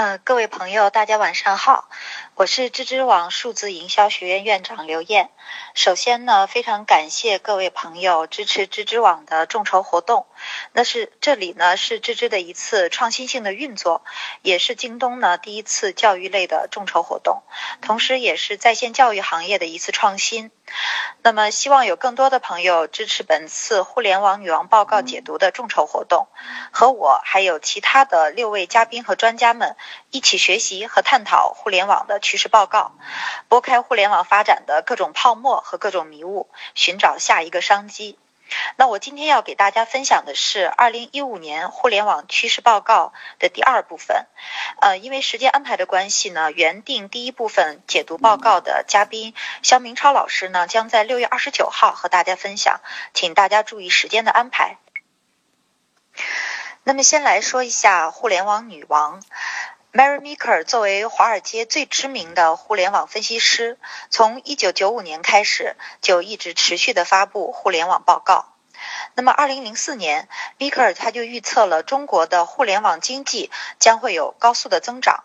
呃，各位朋友，大家晚上好，我是知知网数字营销学院院长刘燕。首先呢，非常感谢各位朋友支持知知网的众筹活动。那是这里呢是知知的一次创新性的运作，也是京东呢第一次教育类的众筹活动，同时也是在线教育行业的一次创新。那么，希望有更多的朋友支持本次互联网女王报告解读的众筹活动，和我还有其他的六位嘉宾和专家们一起学习和探讨互联网的趋势报告，拨开互联网发展的各种泡沫和各种迷雾，寻找下一个商机。那我今天要给大家分享的是二零一五年互联网趋势报告的第二部分。呃，因为时间安排的关系呢，原定第一部分解读报告的嘉宾肖明超老师呢，将在六月二十九号和大家分享，请大家注意时间的安排。那么，先来说一下互联网女王 Mary Meeker 作为华尔街最知名的互联网分析师，从1995年开始就一直持续的发布互联网报告。那么，，2004年，Meeker 他就预测了中国的互联网经济将会有高速的增长。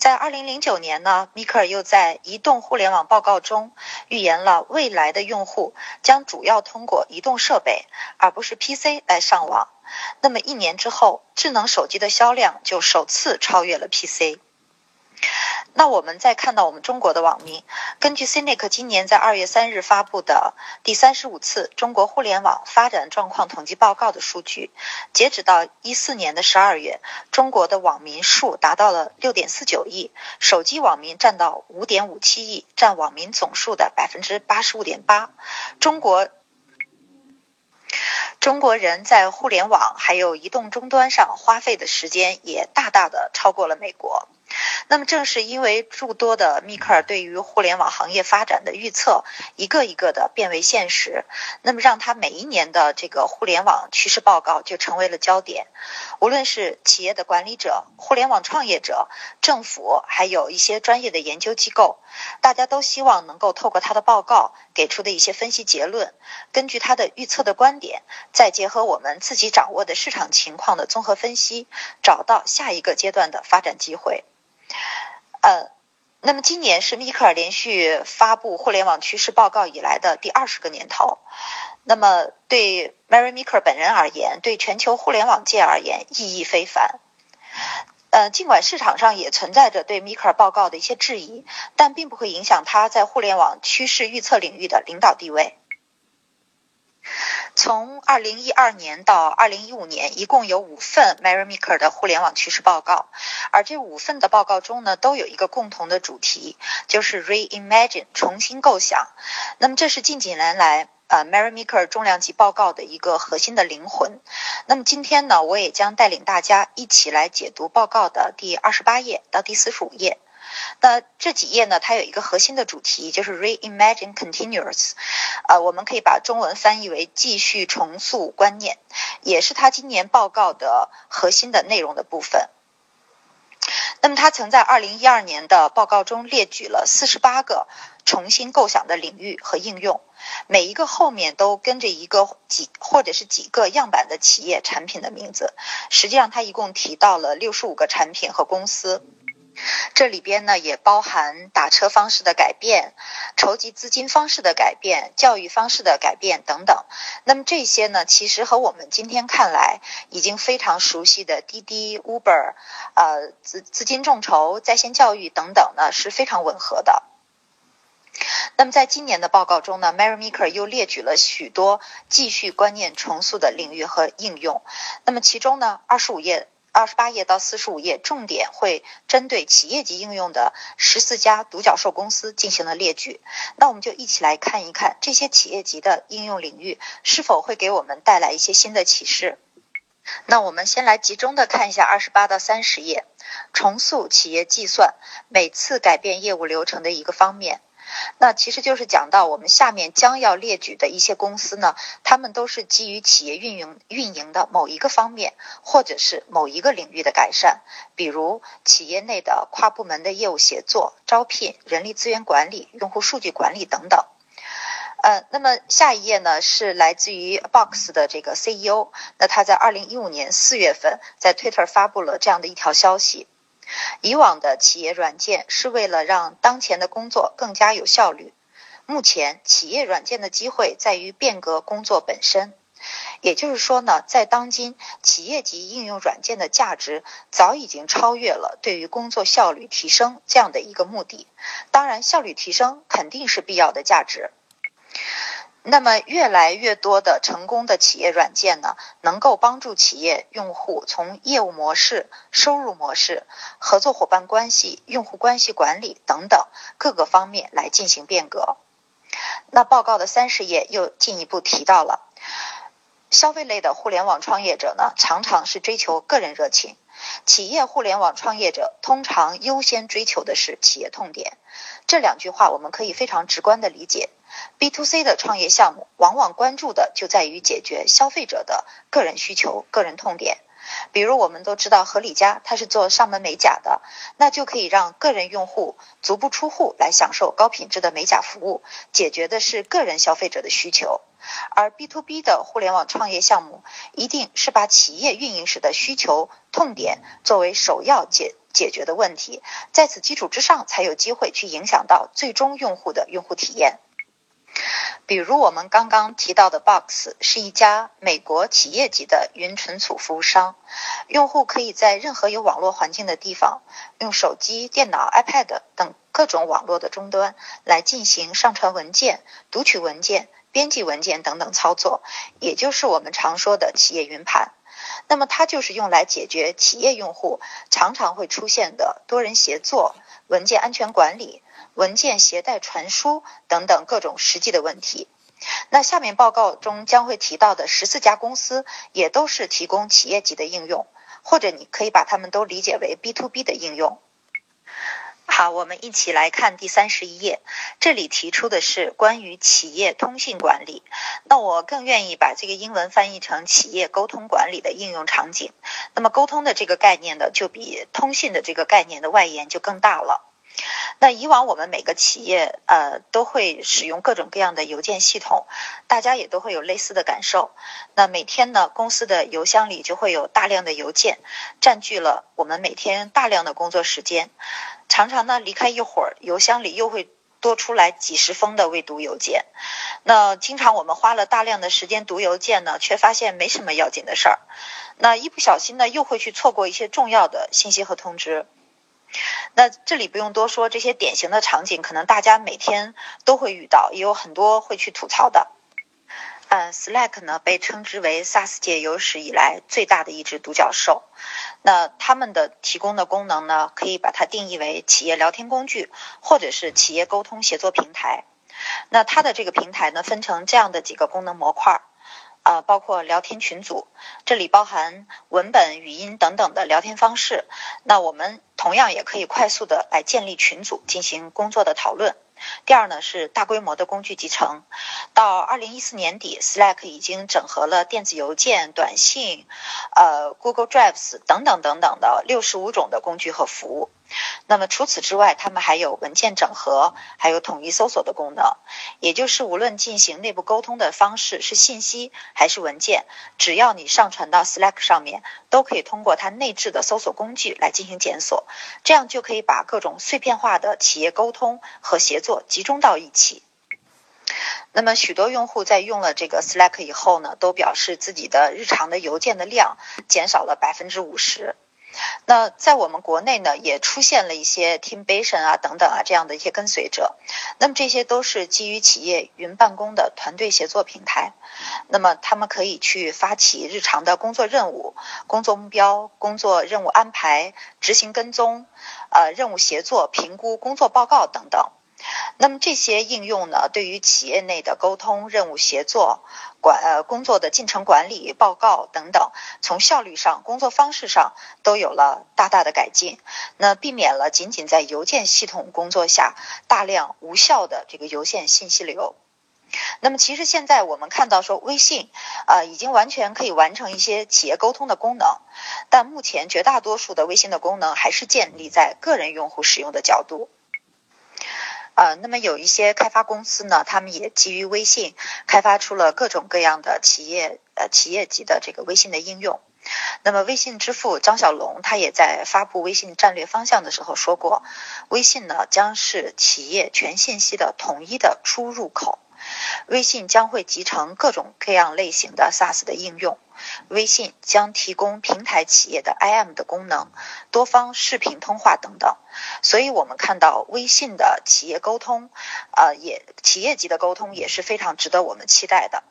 在二零零九年呢，米克尔又在移动互联网报告中预言了未来的用户将主要通过移动设备而不是 PC 来上网。那么一年之后，智能手机的销量就首次超越了 PC。那我们再看到我们中国的网民，根据 CNIC 今年在二月三日发布的第三十五次中国互联网发展状况统计报告的数据，截止到一四年的十二月，中国的网民数达到了六点四九亿，手机网民占到五点五七亿，占网民总数的百分之八十五点八。中国中国人在互联网还有移动终端上花费的时间也大大的超过了美国。那么，正是因为诸多的密克尔对于互联网行业发展的预测，一个一个的变为现实，那么让他每一年的这个互联网趋势报告就成为了焦点。无论是企业的管理者、互联网创业者、政府，还有一些专业的研究机构，大家都希望能够透过他的报告给出的一些分析结论，根据他的预测的观点，再结合我们自己掌握的市场情况的综合分析，找到下一个阶段的发展机会。呃，那么今年是米克尔连续发布互联网趋势报告以来的第二十个年头。那么对 Mary Meeker 本人而言，对全球互联网界而言意义非凡。呃，尽管市场上也存在着对 Meeker 报告的一些质疑，但并不会影响他在互联网趋势预测领域的领导地位。从二零一二年到二零一五年，一共有五份 Mary Meeker 的互联网趋势报告，而这五份的报告中呢，都有一个共同的主题，就是 Reimagine 重新构想。那么这是近几年来呃 Mary Meeker 重量级报告的一个核心的灵魂。那么今天呢，我也将带领大家一起来解读报告的第二十八页到第四十五页。那这几页呢，它有一个核心的主题，就是 Reimagine Continuous，呃，我们可以把中文翻译为继续重塑观念，也是他今年报告的核心的内容的部分。那么他曾在二零一二年的报告中列举了四十八个重新构想的领域和应用，每一个后面都跟着一个几或者是几个样板的企业产品的名字。实际上，他一共提到了六十五个产品和公司。这里边呢也包含打车方式的改变、筹集资金方式的改变、教育方式的改变等等。那么这些呢，其实和我们今天看来已经非常熟悉的滴滴、Uber、呃资资金众筹、在线教育等等呢是非常吻合的。那么在今年的报告中呢，Mary Maker 又列举了许多继续观念重塑的领域和应用。那么其中呢，二十五页。二十八页到四十五页，重点会针对企业级应用的十四家独角兽公司进行了列举。那我们就一起来看一看这些企业级的应用领域是否会给我们带来一些新的启示。那我们先来集中的看一下二十八到三十页，重塑企业计算，每次改变业务流程的一个方面。那其实就是讲到我们下面将要列举的一些公司呢，他们都是基于企业运营运营的某一个方面，或者是某一个领域的改善，比如企业内的跨部门的业务协作、招聘、人力资源管理、用户数据管理等等。呃，那么下一页呢是来自于 Box 的这个 CEO，那他在二零一五年四月份在 Twitter 发布了这样的一条消息。以往的企业软件是为了让当前的工作更加有效率，目前企业软件的机会在于变革工作本身。也就是说呢，在当今企业级应用软件的价值早已经超越了对于工作效率提升这样的一个目的。当然，效率提升肯定是必要的价值。那么，越来越多的成功的企业软件呢，能够帮助企业用户从业务模式、收入模式、合作伙伴关系、用户关系管理等等各个方面来进行变革。那报告的三十页又进一步提到了。消费类的互联网创业者呢，常常是追求个人热情；企业互联网创业者通常优先追求的是企业痛点。这两句话我们可以非常直观的理解。B to C 的创业项目往往关注的就在于解决消费者的个人需求、个人痛点。比如我们都知道何李家他是做上门美甲的，那就可以让个人用户足不出户来享受高品质的美甲服务，解决的是个人消费者的需求。而 B to B 的互联网创业项目，一定是把企业运营时的需求痛点作为首要解解决的问题，在此基础之上，才有机会去影响到最终用户的用户体验。比如我们刚刚提到的 Box 是一家美国企业级的云存储服务商，用户可以在任何有网络环境的地方，用手机、电脑、iPad 等各种网络的终端来进行上传文件、读取文件。编辑文件等等操作，也就是我们常说的企业云盘。那么它就是用来解决企业用户常常会出现的多人协作、文件安全管理、文件携带传输等等各种实际的问题。那下面报告中将会提到的十四家公司，也都是提供企业级的应用，或者你可以把它们都理解为 B to B 的应用。好，我们一起来看第三十一页。这里提出的是关于企业通信管理。那我更愿意把这个英文翻译成企业沟通管理的应用场景。那么沟通的这个概念呢，就比通信的这个概念的外延就更大了。那以往我们每个企业呃都会使用各种各样的邮件系统，大家也都会有类似的感受。那每天呢，公司的邮箱里就会有大量的邮件，占据了我们每天大量的工作时间。常常呢，离开一会儿，邮箱里又会多出来几十封的未读邮件。那经常我们花了大量的时间读邮件呢，却发现没什么要紧的事儿。那一不小心呢，又会去错过一些重要的信息和通知。那这里不用多说，这些典型的场景，可能大家每天都会遇到，也有很多会去吐槽的。嗯，Slack 呢被称之为 SaaS 界有史以来最大的一只独角兽。那他们的提供的功能呢，可以把它定义为企业聊天工具，或者是企业沟通协作平台。那它的这个平台呢，分成这样的几个功能模块，啊，包括聊天群组，这里包含文本、语音等等的聊天方式。那我们同样也可以快速的来建立群组，进行工作的讨论。第二呢是大规模的工具集成，到二零一四年底，Slack 已经整合了电子邮件、短信、呃 Google Drives 等等等等的六十五种的工具和服务。那么除此之外，他们还有文件整合，还有统一搜索的功能。也就是无论进行内部沟通的方式是信息还是文件，只要你上传到 Slack 上面，都可以通过它内置的搜索工具来进行检索，这样就可以把各种碎片化的企业沟通和协作集中到一起。那么许多用户在用了这个 Slack 以后呢，都表示自己的日常的邮件的量减少了百分之五十。那在我们国内呢，也出现了一些 TeamBasion 啊等等啊这样的一些跟随者。那么这些都是基于企业云办公的团队协作平台。那么他们可以去发起日常的工作任务、工作目标、工作任务安排、执行跟踪、呃任务协作、评估、工作报告等等。那么这些应用呢，对于企业内的沟通、任务协作、管呃工作的进程管理、报告等等，从效率上、工作方式上都有了大大的改进。那避免了仅仅在邮件系统工作下大量无效的这个邮件信息流。那么其实现在我们看到说，微信啊已经完全可以完成一些企业沟通的功能，但目前绝大多数的微信的功能还是建立在个人用户使用的角度。呃，那么有一些开发公司呢，他们也基于微信开发出了各种各样的企业呃企业级的这个微信的应用。那么微信支付张小龙他也在发布微信战略方向的时候说过，微信呢将是企业全信息的统一的出入口。微信将会集成各种各样类型的 SaaS 的应用，微信将提供平台企业的 IM 的功能、多方视频通话等等。所以，我们看到微信的企业沟通，呃，也企业级的沟通也是非常值得我们期待的。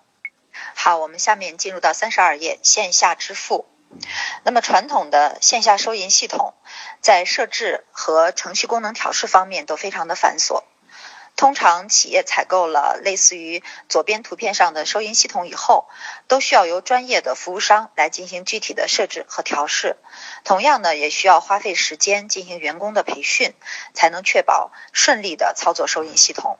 好，我们下面进入到三十二页，线下支付。那么，传统的线下收银系统在设置和程序功能调试方面都非常的繁琐。通常企业采购了类似于左边图片上的收银系统以后，都需要由专业的服务商来进行具体的设置和调试。同样呢，也需要花费时间进行员工的培训，才能确保顺利的操作收银系统。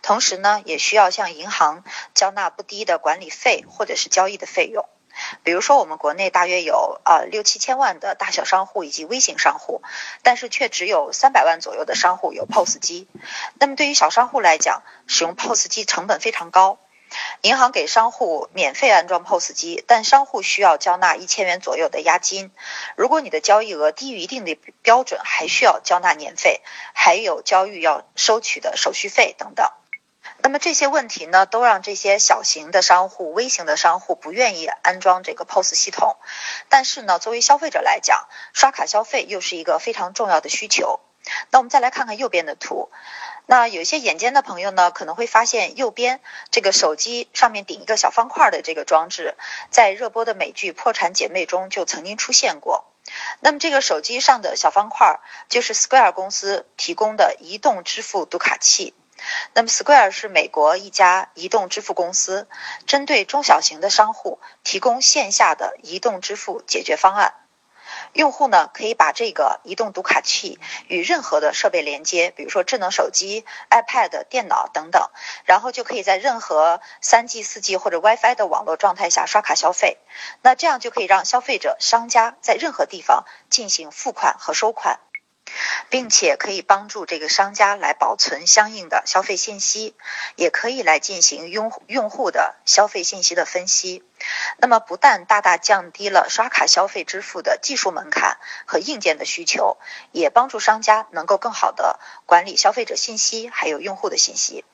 同时呢，也需要向银行交纳不低的管理费或者是交易的费用。比如说，我们国内大约有呃六七千万的大小商户以及微型商户，但是却只有三百万左右的商户有 POS 机。那么对于小商户来讲，使用 POS 机成本非常高。银行给商户免费安装 POS 机，但商户需要交纳一千元左右的押金。如果你的交易额低于一定的标准，还需要交纳年费，还有交易要收取的手续费等等。那么这些问题呢，都让这些小型的商户、微型的商户不愿意安装这个 POS 系统。但是呢，作为消费者来讲，刷卡消费又是一个非常重要的需求。那我们再来看看右边的图。那有些眼尖的朋友呢，可能会发现右边这个手机上面顶一个小方块的这个装置，在热播的美剧《破产姐妹》中就曾经出现过。那么这个手机上的小方块就是 Square 公司提供的移动支付读卡器。那么，Square 是美国一家移动支付公司，针对中小型的商户提供线下的移动支付解决方案。用户呢可以把这个移动读卡器与任何的设备连接，比如说智能手机、iPad、电脑等等，然后就可以在任何 3G、4G 或者 WiFi 的网络状态下刷卡消费。那这样就可以让消费者、商家在任何地方进行付款和收款。并且可以帮助这个商家来保存相应的消费信息，也可以来进行用用户的消费信息的分析。那么不但大大降低了刷卡消费支付的技术门槛和硬件的需求，也帮助商家能够更好的管理消费者信息还有用户的信息。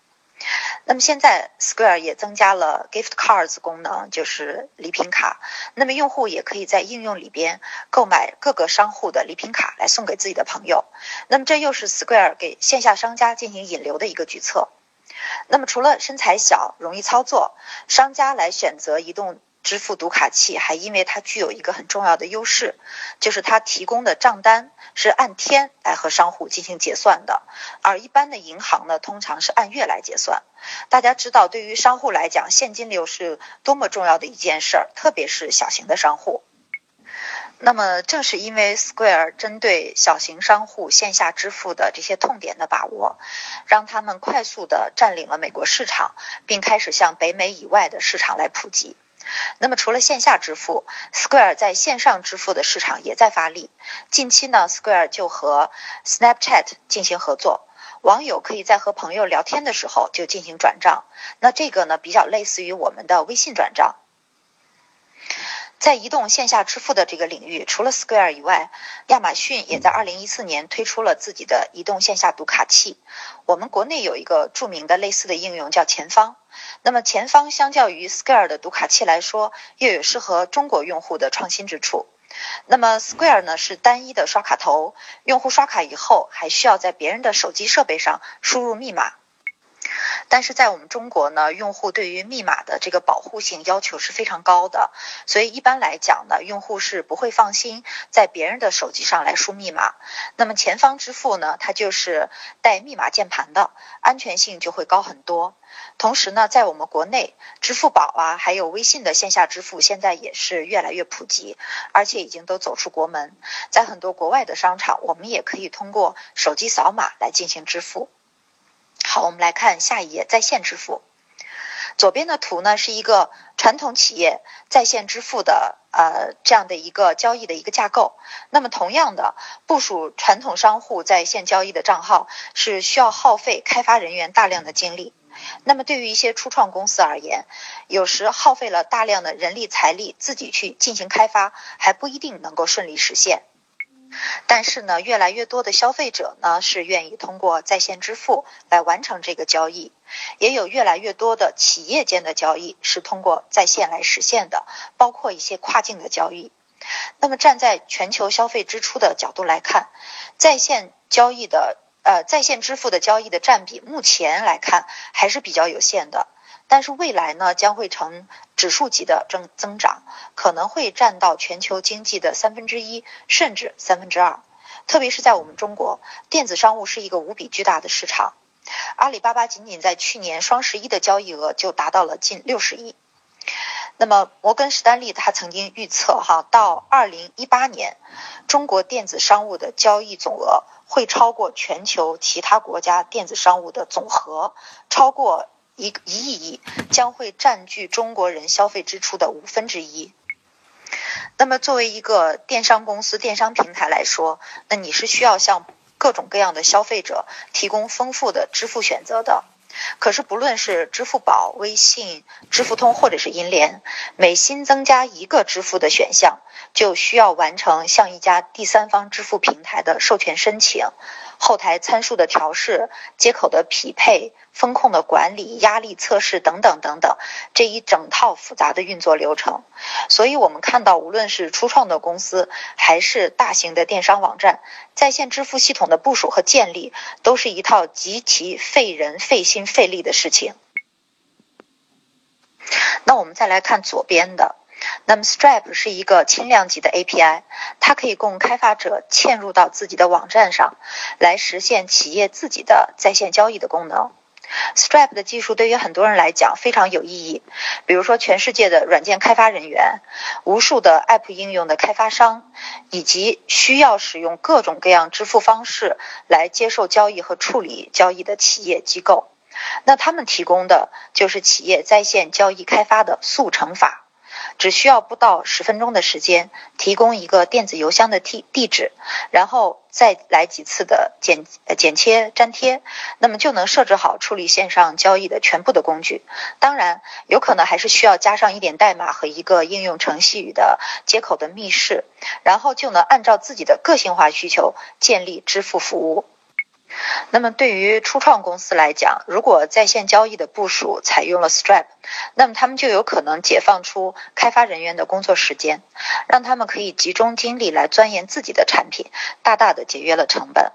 那么现在，Square 也增加了 Gift Cards 功能，就是礼品卡。那么用户也可以在应用里边购买各个商户的礼品卡来送给自己的朋友。那么这又是 Square 给线下商家进行引流的一个举措。那么除了身材小、容易操作，商家来选择移动。支付读卡器还因为它具有一个很重要的优势，就是它提供的账单是按天来和商户进行结算的，而一般的银行呢，通常是按月来结算。大家知道，对于商户来讲，现金流是多么重要的一件事儿，特别是小型的商户。那么，正是因为 Square 针对小型商户线下支付的这些痛点的把握，让他们快速的占领了美国市场，并开始向北美以外的市场来普及。那么，除了线下支付，Square 在线上支付的市场也在发力。近期呢，Square 就和 Snapchat 进行合作，网友可以在和朋友聊天的时候就进行转账。那这个呢，比较类似于我们的微信转账。在移动线下支付的这个领域，除了 Square 以外，亚马逊也在2014年推出了自己的移动线下读卡器。我们国内有一个著名的类似的应用叫前方。那么前方相较于 Square 的读卡器来说，又有适合中国用户的创新之处。那么 Square 呢是单一的刷卡头，用户刷卡以后还需要在别人的手机设备上输入密码。但是在我们中国呢，用户对于密码的这个保护性要求是非常高的，所以一般来讲呢，用户是不会放心在别人的手机上来输密码。那么前方支付呢，它就是带密码键盘的，安全性就会高很多。同时呢，在我们国内，支付宝啊，还有微信的线下支付现在也是越来越普及，而且已经都走出国门，在很多国外的商场，我们也可以通过手机扫码来进行支付。好，我们来看下一页，在线支付。左边的图呢是一个传统企业在线支付的呃这样的一个交易的一个架构。那么同样的，部署传统商户在线交易的账号是需要耗费开发人员大量的精力。那么对于一些初创公司而言，有时耗费了大量的人力财力自己去进行开发，还不一定能够顺利实现。但是呢，越来越多的消费者呢是愿意通过在线支付来完成这个交易，也有越来越多的企业间的交易是通过在线来实现的，包括一些跨境的交易。那么站在全球消费支出的角度来看，在线交易的。呃，在线支付的交易的占比，目前来看还是比较有限的。但是未来呢，将会呈指数级的增增长，可能会占到全球经济的三分之一，甚至三分之二。特别是在我们中国，电子商务是一个无比巨大的市场。阿里巴巴仅仅在去年双十一的交易额就达到了近六十亿。那么，摩根士丹利他曾经预测，哈，到二零一八年，中国电子商务的交易总额。会超过全球其他国家电子商务的总和，超过一一亿亿，将会占据中国人消费支出的五分之一。那么，作为一个电商公司、电商平台来说，那你是需要向各种各样的消费者提供丰富的支付选择的。可是，不论是支付宝、微信、支付通或者是银联，每新增加一个支付的选项，就需要完成向一家第三方支付平台的授权申请。后台参数的调试、接口的匹配、风控的管理、压力测试等等等等，这一整套复杂的运作流程。所以，我们看到，无论是初创的公司，还是大型的电商网站，在线支付系统的部署和建立，都是一套极其费人、费心、费力的事情。那我们再来看左边的。那么，Stripe 是一个轻量级的 API，它可以供开发者嵌入到自己的网站上，来实现企业自己的在线交易的功能。Stripe 的技术对于很多人来讲非常有意义，比如说全世界的软件开发人员、无数的 App 应用的开发商，以及需要使用各种各样支付方式来接受交易和处理交易的企业机构。那他们提供的就是企业在线交易开发的速成法。只需要不到十分钟的时间，提供一个电子邮箱的地地址，然后再来几次的剪剪切粘贴，那么就能设置好处理线上交易的全部的工具。当然，有可能还是需要加上一点代码和一个应用程序语的接口的密室，然后就能按照自己的个性化需求建立支付服务。那么对于初创公司来讲，如果在线交易的部署采用了 Stripe，那么他们就有可能解放出开发人员的工作时间，让他们可以集中精力来钻研自己的产品，大大的节约了成本。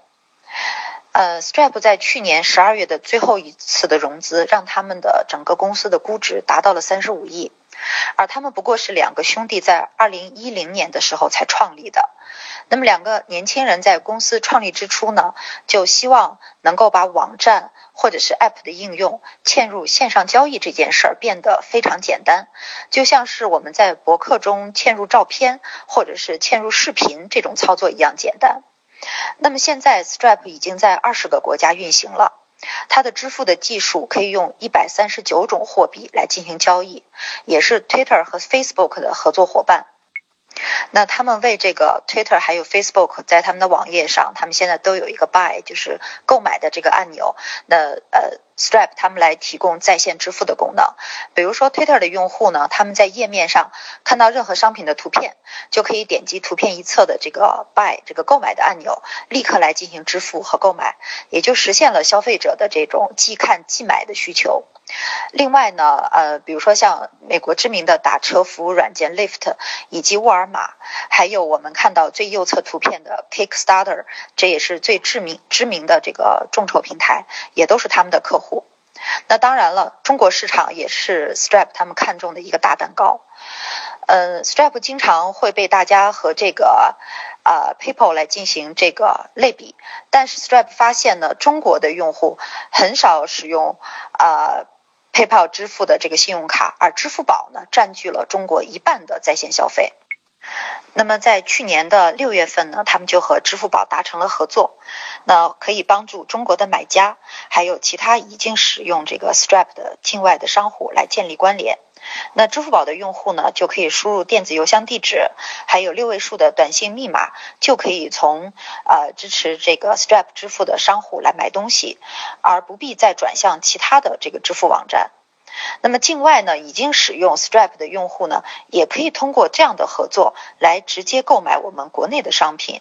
呃，Stripe 在去年十二月的最后一次的融资，让他们的整个公司的估值达到了三十五亿。而他们不过是两个兄弟在二零一零年的时候才创立的。那么两个年轻人在公司创立之初呢，就希望能够把网站或者是 App 的应用嵌入线上交易这件事儿变得非常简单，就像是我们在博客中嵌入照片或者是嵌入视频这种操作一样简单。那么现在 Stripe 已经在二十个国家运行了。它的支付的技术可以用一百三十九种货币来进行交易，也是 Twitter 和 Facebook 的合作伙伴。那他们为这个 Twitter 还有 Facebook 在他们的网页上，他们现在都有一个 Buy，就是购买的这个按钮。那呃，Stripe 他们来提供在线支付的功能。比如说 Twitter 的用户呢，他们在页面上看到任何商品的图片，就可以点击图片一侧的这个 Buy 这个购买的按钮，立刻来进行支付和购买，也就实现了消费者的这种即看即买的需求。另外呢，呃，比如说像美国知名的打车服务软件 Lyft，以及沃尔玛，还有我们看到最右侧图片的 Kickstarter，这也是最知名知名的这个众筹平台，也都是他们的客户。那当然了，中国市场也是 Stripe 他们看中的一个大蛋糕。嗯，Stripe 经常会被大家和这个啊 PayPal 来进行这个类比，但是 Stripe 发现呢，中国的用户很少使用啊。PayPal 支付的这个信用卡，而支付宝呢，占据了中国一半的在线消费。那么在去年的六月份呢，他们就和支付宝达成了合作，那可以帮助中国的买家，还有其他已经使用这个 Stripe 的境外的商户来建立关联。那支付宝的用户呢，就可以输入电子邮箱地址，还有六位数的短信密码，就可以从呃支持这个 Stripe 支付的商户来买东西，而不必再转向其他的这个支付网站。那么境外呢，已经使用 Stripe 的用户呢，也可以通过这样的合作来直接购买我们国内的商品。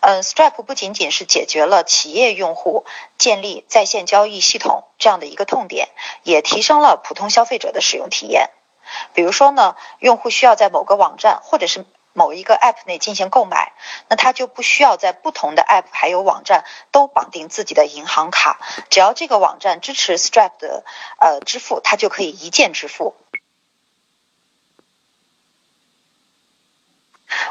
嗯，Stripe 不仅仅是解决了企业用户建立在线交易系统这样的一个痛点，也提升了普通消费者的使用体验。比如说呢，用户需要在某个网站或者是某一个 App 内进行购买，那他就不需要在不同的 App 还有网站都绑定自己的银行卡，只要这个网站支持 Stripe 的呃支付，他就可以一键支付。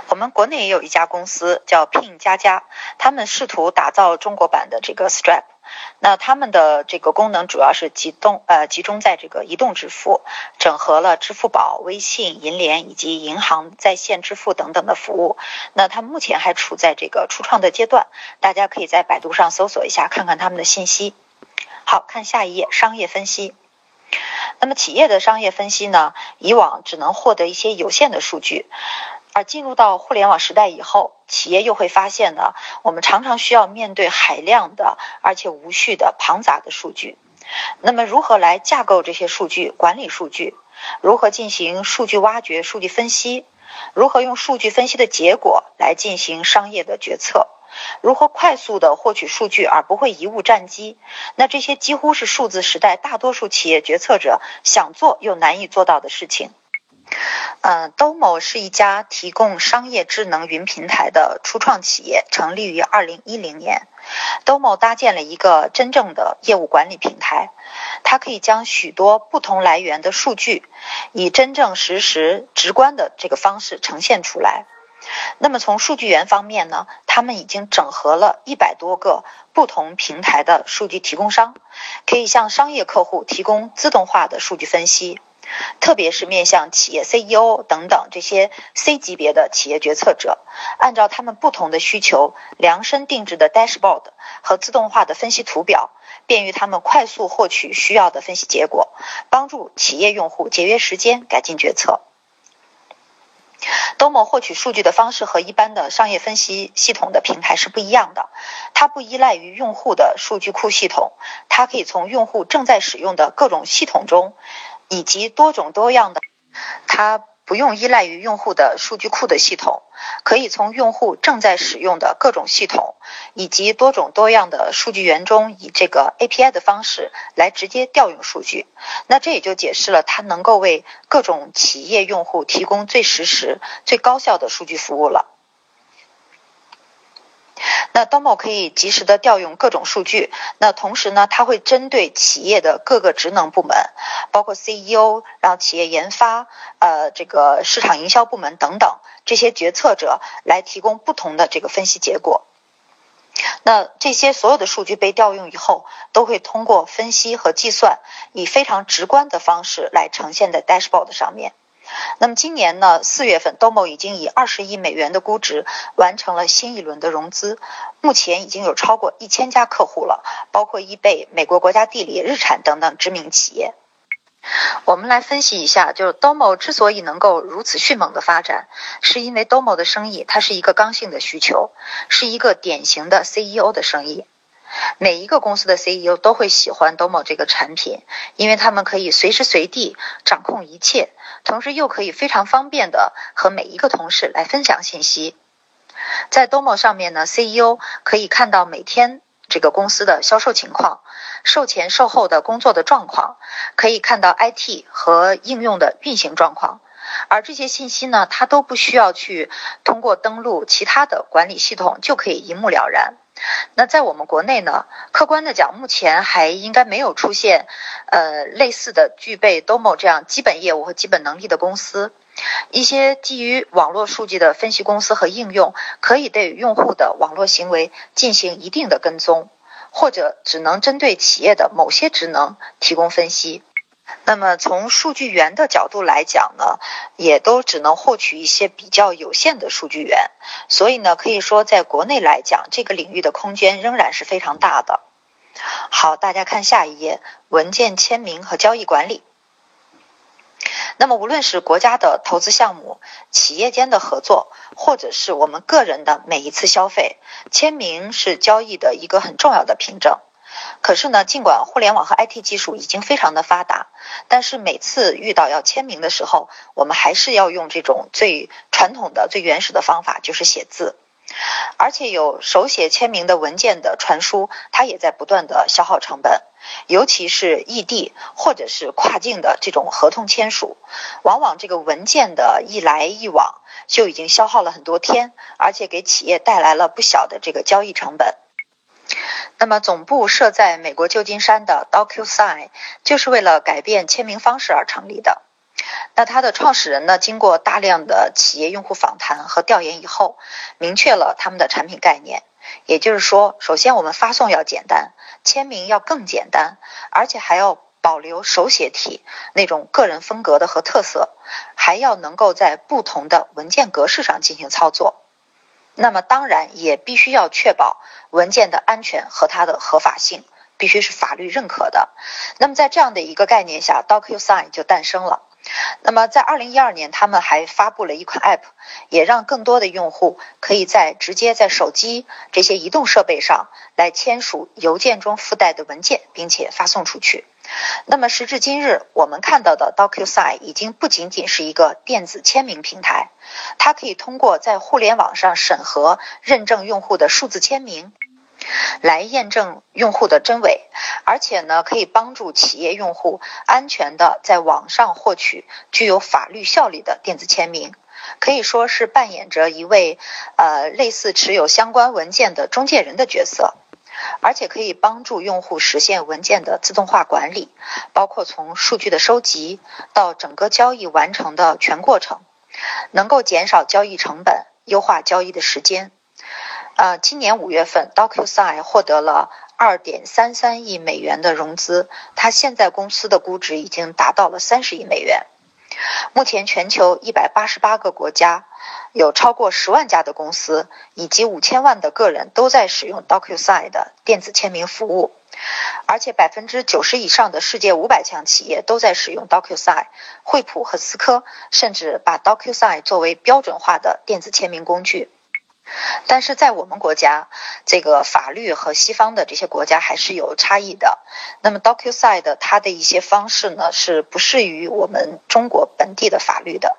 我们国内也有一家公司叫 Pin 加加，他们试图打造中国版的这个 Stripe。那他们的这个功能主要是集中呃集中在这个移动支付，整合了支付宝、微信、银联以及银行在线支付等等的服务。那他目前还处在这个初创的阶段，大家可以在百度上搜索一下，看看他们的信息。好看下一页，商业分析。那么企业的商业分析呢，以往只能获得一些有限的数据。而进入到互联网时代以后，企业又会发现呢，我们常常需要面对海量的而且无序的庞杂的数据。那么，如何来架构这些数据、管理数据？如何进行数据挖掘、数据分析？如何用数据分析的结果来进行商业的决策？如何快速的获取数据而不会贻误战机？那这些几乎是数字时代大多数企业决策者想做又难以做到的事情。嗯，Domo 是一家提供商业智能云平台的初创企业，成立于二零一零年。Domo 搭建了一个真正的业务管理平台，它可以将许多不同来源的数据，以真正实时、直观的这个方式呈现出来。那么从数据源方面呢，他们已经整合了一百多个不同平台的数据提供商，可以向商业客户提供自动化的数据分析。特别是面向企业 CEO 等等这些 C 级别的企业决策者，按照他们不同的需求量身定制的 dashboard 和自动化的分析图表，便于他们快速获取需要的分析结果，帮助企业用户节约时间、改进决策。Domo 获取数据的方式和一般的商业分析系统的平台是不一样的，它不依赖于用户的数据库系统，它可以从用户正在使用的各种系统中。以及多种多样的，它不用依赖于用户的数据库的系统，可以从用户正在使用的各种系统以及多种多样的数据源中，以这个 API 的方式来直接调用数据。那这也就解释了它能够为各种企业用户提供最实时、最高效的数据服务了。那 Domo 可以及时的调用各种数据，那同时呢，它会针对企业的各个职能部门，包括 CEO，然后企业研发，呃，这个市场营销部门等等这些决策者来提供不同的这个分析结果。那这些所有的数据被调用以后，都会通过分析和计算，以非常直观的方式来呈现在 Dashboard 上面。那么今年呢，四月份，Domo 已经以二十亿美元的估值完成了新一轮的融资，目前已经有超过一千家客户了，包括易贝、美国国家地理、日产等等知名企业。我们来分析一下，就是 Domo 之所以能够如此迅猛的发展，是因为 Domo 的生意它是一个刚性的需求，是一个典型的 CEO 的生意。每一个公司的 CEO 都会喜欢 Domo 这个产品，因为他们可以随时随地掌控一切，同时又可以非常方便的和每一个同事来分享信息。在 Domo 上面呢，CEO 可以看到每天这个公司的销售情况、售前售后的工作的状况，可以看到 IT 和应用的运行状况。而这些信息呢，它都不需要去通过登录其他的管理系统就可以一目了然。那在我们国内呢，客观的讲，目前还应该没有出现，呃，类似的具备 Domo 这样基本业务和基本能力的公司。一些基于网络数据的分析公司和应用，可以对用户的网络行为进行一定的跟踪，或者只能针对企业的某些职能提供分析。那么从数据源的角度来讲呢，也都只能获取一些比较有限的数据源，所以呢，可以说在国内来讲，这个领域的空间仍然是非常大的。好，大家看下一页，文件签名和交易管理。那么，无论是国家的投资项目、企业间的合作，或者是我们个人的每一次消费，签名是交易的一个很重要的凭证。可是呢，尽管互联网和 IT 技术已经非常的发达，但是每次遇到要签名的时候，我们还是要用这种最传统的、最原始的方法，就是写字。而且有手写签名的文件的传输，它也在不断的消耗成本，尤其是异地或者是跨境的这种合同签署，往往这个文件的一来一往就已经消耗了很多天，而且给企业带来了不小的这个交易成本。那么，总部设在美国旧金山的 DocuSign 就是为了改变签名方式而成立的。那它的创始人呢，经过大量的企业用户访谈和调研以后，明确了他们的产品概念。也就是说，首先我们发送要简单，签名要更简单，而且还要保留手写体那种个人风格的和特色，还要能够在不同的文件格式上进行操作。那么当然也必须要确保文件的安全和它的合法性，必须是法律认可的。那么在这样的一个概念下，DocuSign 就诞生了。那么在二零一二年，他们还发布了一款 App，也让更多的用户可以在直接在手机这些移动设备上来签署邮件中附带的文件，并且发送出去。那么时至今日，我们看到的 DocuSign 已经不仅仅是一个电子签名平台，它可以通过在互联网上审核认证用户的数字签名，来验证用户的真伪，而且呢，可以帮助企业用户安全的在网上获取具有法律效力的电子签名，可以说是扮演着一位呃类似持有相关文件的中介人的角色。而且可以帮助用户实现文件的自动化管理，包括从数据的收集到整个交易完成的全过程，能够减少交易成本，优化交易的时间。呃，今年五月份，DocuSign 获得了二点三三亿美元的融资，它现在公司的估值已经达到了三十亿美元。目前，全球一百八十八个国家，有超过十万家的公司以及五千万的个人都在使用 DocuSign 的电子签名服务，而且百分之九十以上的世界五百强企业都在使用 DocuSign。惠普和思科甚至把 DocuSign 作为标准化的电子签名工具。但是在我们国家，这个法律和西方的这些国家还是有差异的。那么 DocuSign 它的一些方式呢，是不适于我们中国本地的法律的。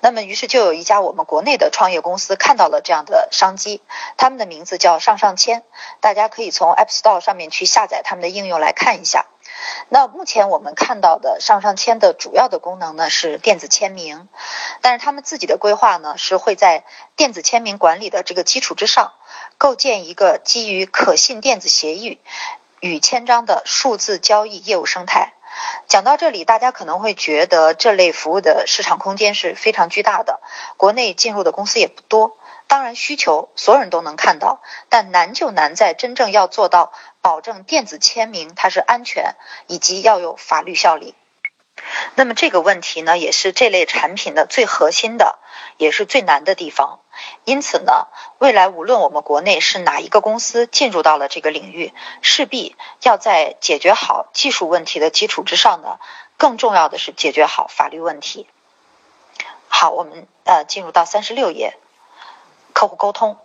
那么于是就有一家我们国内的创业公司看到了这样的商机，他们的名字叫上上签，大家可以从 App Store 上面去下载他们的应用来看一下。那目前我们看到的上上签的主要的功能呢是电子签名，但是他们自己的规划呢是会在电子签名管理的这个基础之上，构建一个基于可信电子协议与签章的数字交易业务生态。讲到这里，大家可能会觉得这类服务的市场空间是非常巨大的，国内进入的公司也不多。当然，需求所有人都能看到，但难就难在真正要做到保证电子签名它是安全，以及要有法律效力。那么这个问题呢，也是这类产品的最核心的，也是最难的地方。因此呢，未来无论我们国内是哪一个公司进入到了这个领域，势必要在解决好技术问题的基础之上呢，更重要的是解决好法律问题。好，我们呃进入到三十六页。客户沟通。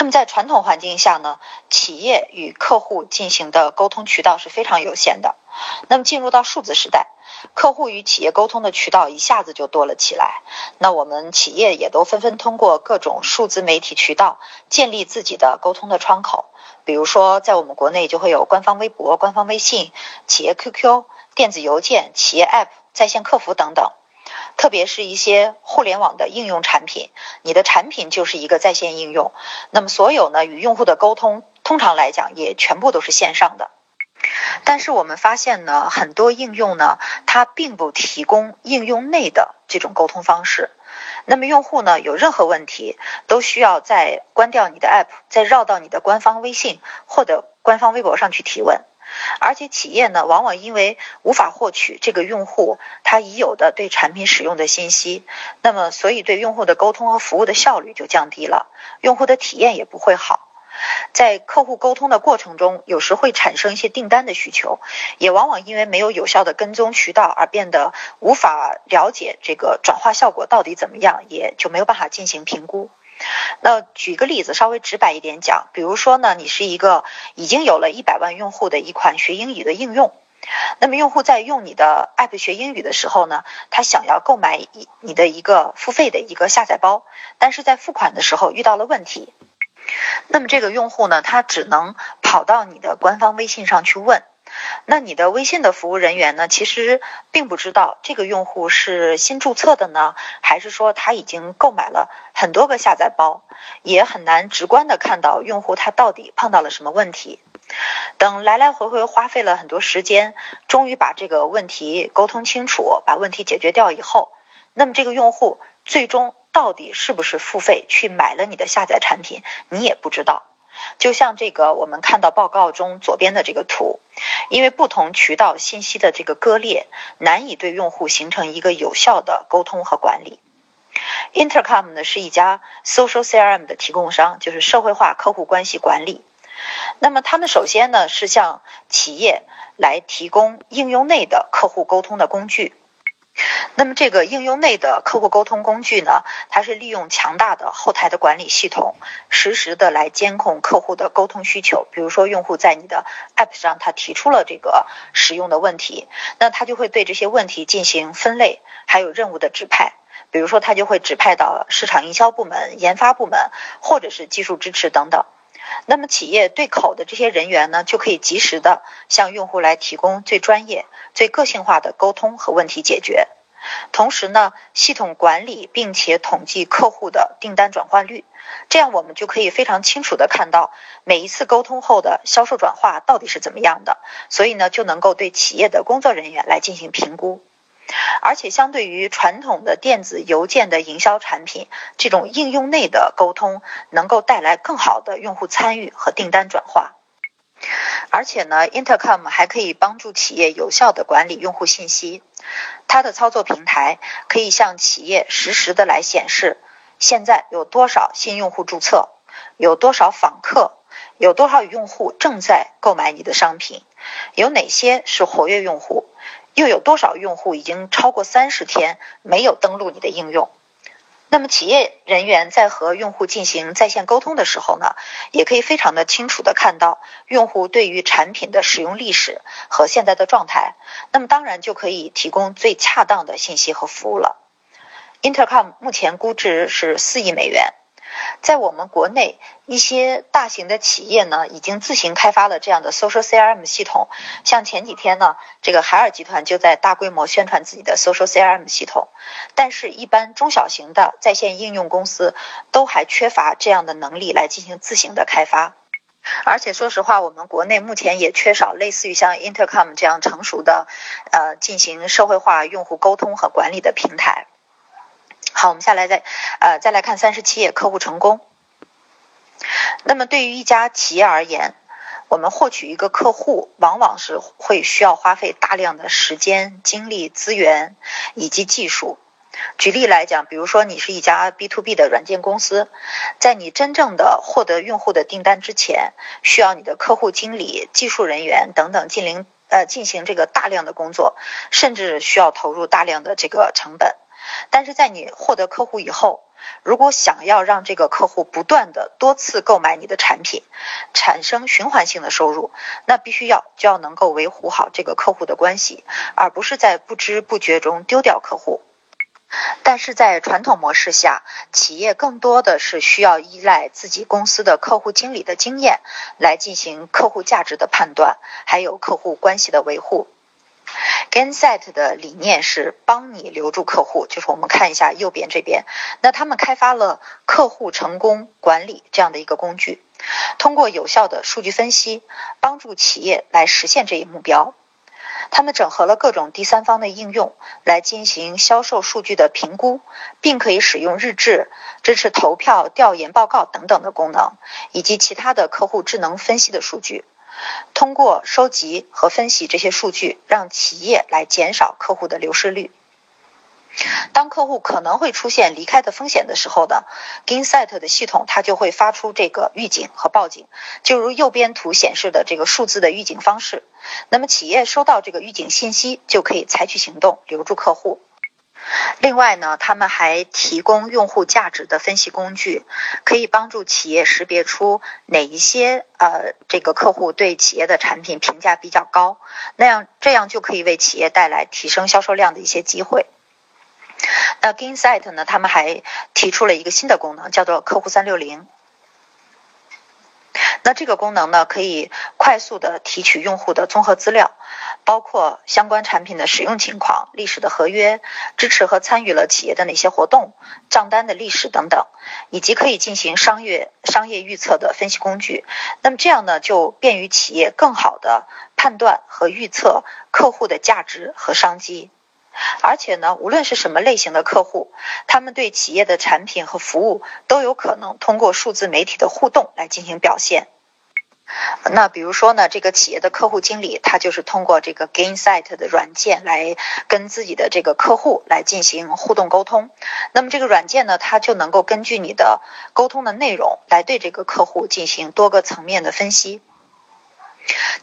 那么在传统环境下呢，企业与客户进行的沟通渠道是非常有限的。那么进入到数字时代，客户与企业沟通的渠道一下子就多了起来。那我们企业也都纷纷通过各种数字媒体渠道建立自己的沟通的窗口。比如说，在我们国内就会有官方微博、官方微信、企业 QQ、电子邮件、企业 App、在线客服等等。特别是一些互联网的应用产品，你的产品就是一个在线应用，那么所有呢与用户的沟通，通常来讲也全部都是线上的。但是我们发现呢，很多应用呢，它并不提供应用内的这种沟通方式。那么用户呢有任何问题，都需要在关掉你的 App，再绕到你的官方微信或者官方微博上去提问。而且企业呢，往往因为无法获取这个用户他已有的对产品使用的信息，那么所以对用户的沟通和服务的效率就降低了，用户的体验也不会好。在客户沟通的过程中，有时会产生一些订单的需求，也往往因为没有有效的跟踪渠道而变得无法了解这个转化效果到底怎么样，也就没有办法进行评估。那举个例子，稍微直白一点讲，比如说呢，你是一个已经有了一百万用户的一款学英语的应用，那么用户在用你的 app 学英语的时候呢，他想要购买你的一个付费的一个下载包，但是在付款的时候遇到了问题。那么这个用户呢，他只能跑到你的官方微信上去问。那你的微信的服务人员呢，其实并不知道这个用户是新注册的呢，还是说他已经购买了很多个下载包，也很难直观的看到用户他到底碰到了什么问题。等来来回回花费了很多时间，终于把这个问题沟通清楚，把问题解决掉以后，那么这个用户最终。到底是不是付费去买了你的下载产品，你也不知道。就像这个我们看到报告中左边的这个图，因为不同渠道信息的这个割裂，难以对用户形成一个有效的沟通和管理。Intercom 呢是一家 Social CRM 的提供商，就是社会化客户关系管理。那么他们首先呢是向企业来提供应用内的客户沟通的工具。那么这个应用内的客户沟通工具呢，它是利用强大的后台的管理系统，实时的来监控客户的沟通需求。比如说，用户在你的 App 上他提出了这个使用的问题，那他就会对这些问题进行分类，还有任务的指派。比如说，他就会指派到市场营销部门、研发部门，或者是技术支持等等。那么企业对口的这些人员呢，就可以及时的向用户来提供最专业、最个性化的沟通和问题解决。同时呢，系统管理并且统计客户的订单转化率，这样我们就可以非常清楚的看到每一次沟通后的销售转化到底是怎么样的。所以呢，就能够对企业的工作人员来进行评估。而且，相对于传统的电子邮件的营销产品，这种应用内的沟通能够带来更好的用户参与和订单转化。而且呢，Intercom 还可以帮助企业有效的管理用户信息。它的操作平台可以向企业实时的来显示，现在有多少新用户注册，有多少访客，有多少用户正在购买你的商品，有哪些是活跃用户。又有多少用户已经超过三十天没有登录你的应用？那么企业人员在和用户进行在线沟通的时候呢，也可以非常的清楚的看到用户对于产品的使用历史和现在的状态。那么当然就可以提供最恰当的信息和服务了。Intercom 目前估值是四亿美元。在我们国内，一些大型的企业呢，已经自行开发了这样的 social CRM 系统。像前几天呢，这个海尔集团就在大规模宣传自己的 social CRM 系统。但是，一般中小型的在线应用公司都还缺乏这样的能力来进行自行的开发。而且，说实话，我们国内目前也缺少类似于像 Intercom 这样成熟的，呃，进行社会化用户沟通和管理的平台。好，我们下来再呃再来看三十七页客户成功。那么对于一家企业而言，我们获取一个客户，往往是会需要花费大量的时间、精力、资源以及技术。举例来讲，比如说你是一家 B to B 的软件公司，在你真正的获得用户的订单之前，需要你的客户经理、技术人员等等进行呃进行这个大量的工作，甚至需要投入大量的这个成本。但是在你获得客户以后，如果想要让这个客户不断的多次购买你的产品，产生循环性的收入，那必须要就要能够维护好这个客户的关系，而不是在不知不觉中丢掉客户。但是在传统模式下，企业更多的是需要依赖自己公司的客户经理的经验来进行客户价值的判断，还有客户关系的维护。Gainset 的理念是帮你留住客户，就是我们看一下右边这边，那他们开发了客户成功管理这样的一个工具，通过有效的数据分析，帮助企业来实现这一目标。他们整合了各种第三方的应用来进行销售数据的评估，并可以使用日志、支持投票、调研报告等等的功能，以及其他的客户智能分析的数据。通过收集和分析这些数据，让企业来减少客户的流失率。当客户可能会出现离开的风险的时候呢，Gainsight 的系统它就会发出这个预警和报警，就如右边图显示的这个数字的预警方式。那么企业收到这个预警信息，就可以采取行动，留住客户。另外呢，他们还提供用户价值的分析工具，可以帮助企业识别出哪一些呃这个客户对企业的产品评价比较高，那样这样就可以为企业带来提升销售量的一些机会。那 Gainsight 呢？他们还提出了一个新的功能，叫做客户三六零。那这个功能呢，可以快速的提取用户的综合资料，包括相关产品的使用情况、历史的合约、支持和参与了企业的哪些活动、账单的历史等等，以及可以进行商业商业预测的分析工具。那么这样呢，就便于企业更好的判断和预测客户的价值和商机。而且呢，无论是什么类型的客户，他们对企业的产品和服务都有可能通过数字媒体的互动来进行表现。那比如说呢，这个企业的客户经理，他就是通过这个 Gainsight 的软件来跟自己的这个客户来进行互动沟通。那么这个软件呢，它就能够根据你的沟通的内容，来对这个客户进行多个层面的分析。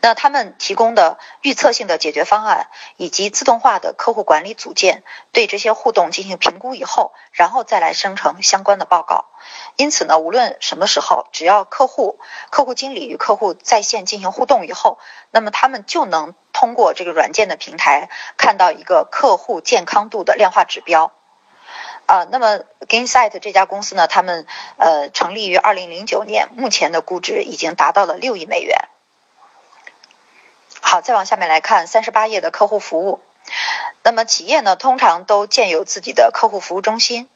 那他们提供的预测性的解决方案，以及自动化的客户管理组件，对这些互动进行评估以后，然后再来生成相关的报告。因此呢，无论什么时候，只要客户、客户经理与客户在线进行互动以后，那么他们就能通过这个软件的平台看到一个客户健康度的量化指标。啊，那么 Gainsight 这家公司呢，他们呃成立于二零零九年，目前的估值已经达到了六亿美元。好，再往下面来看三十八页的客户服务。那么企业呢，通常都建有自己的客户服务中心。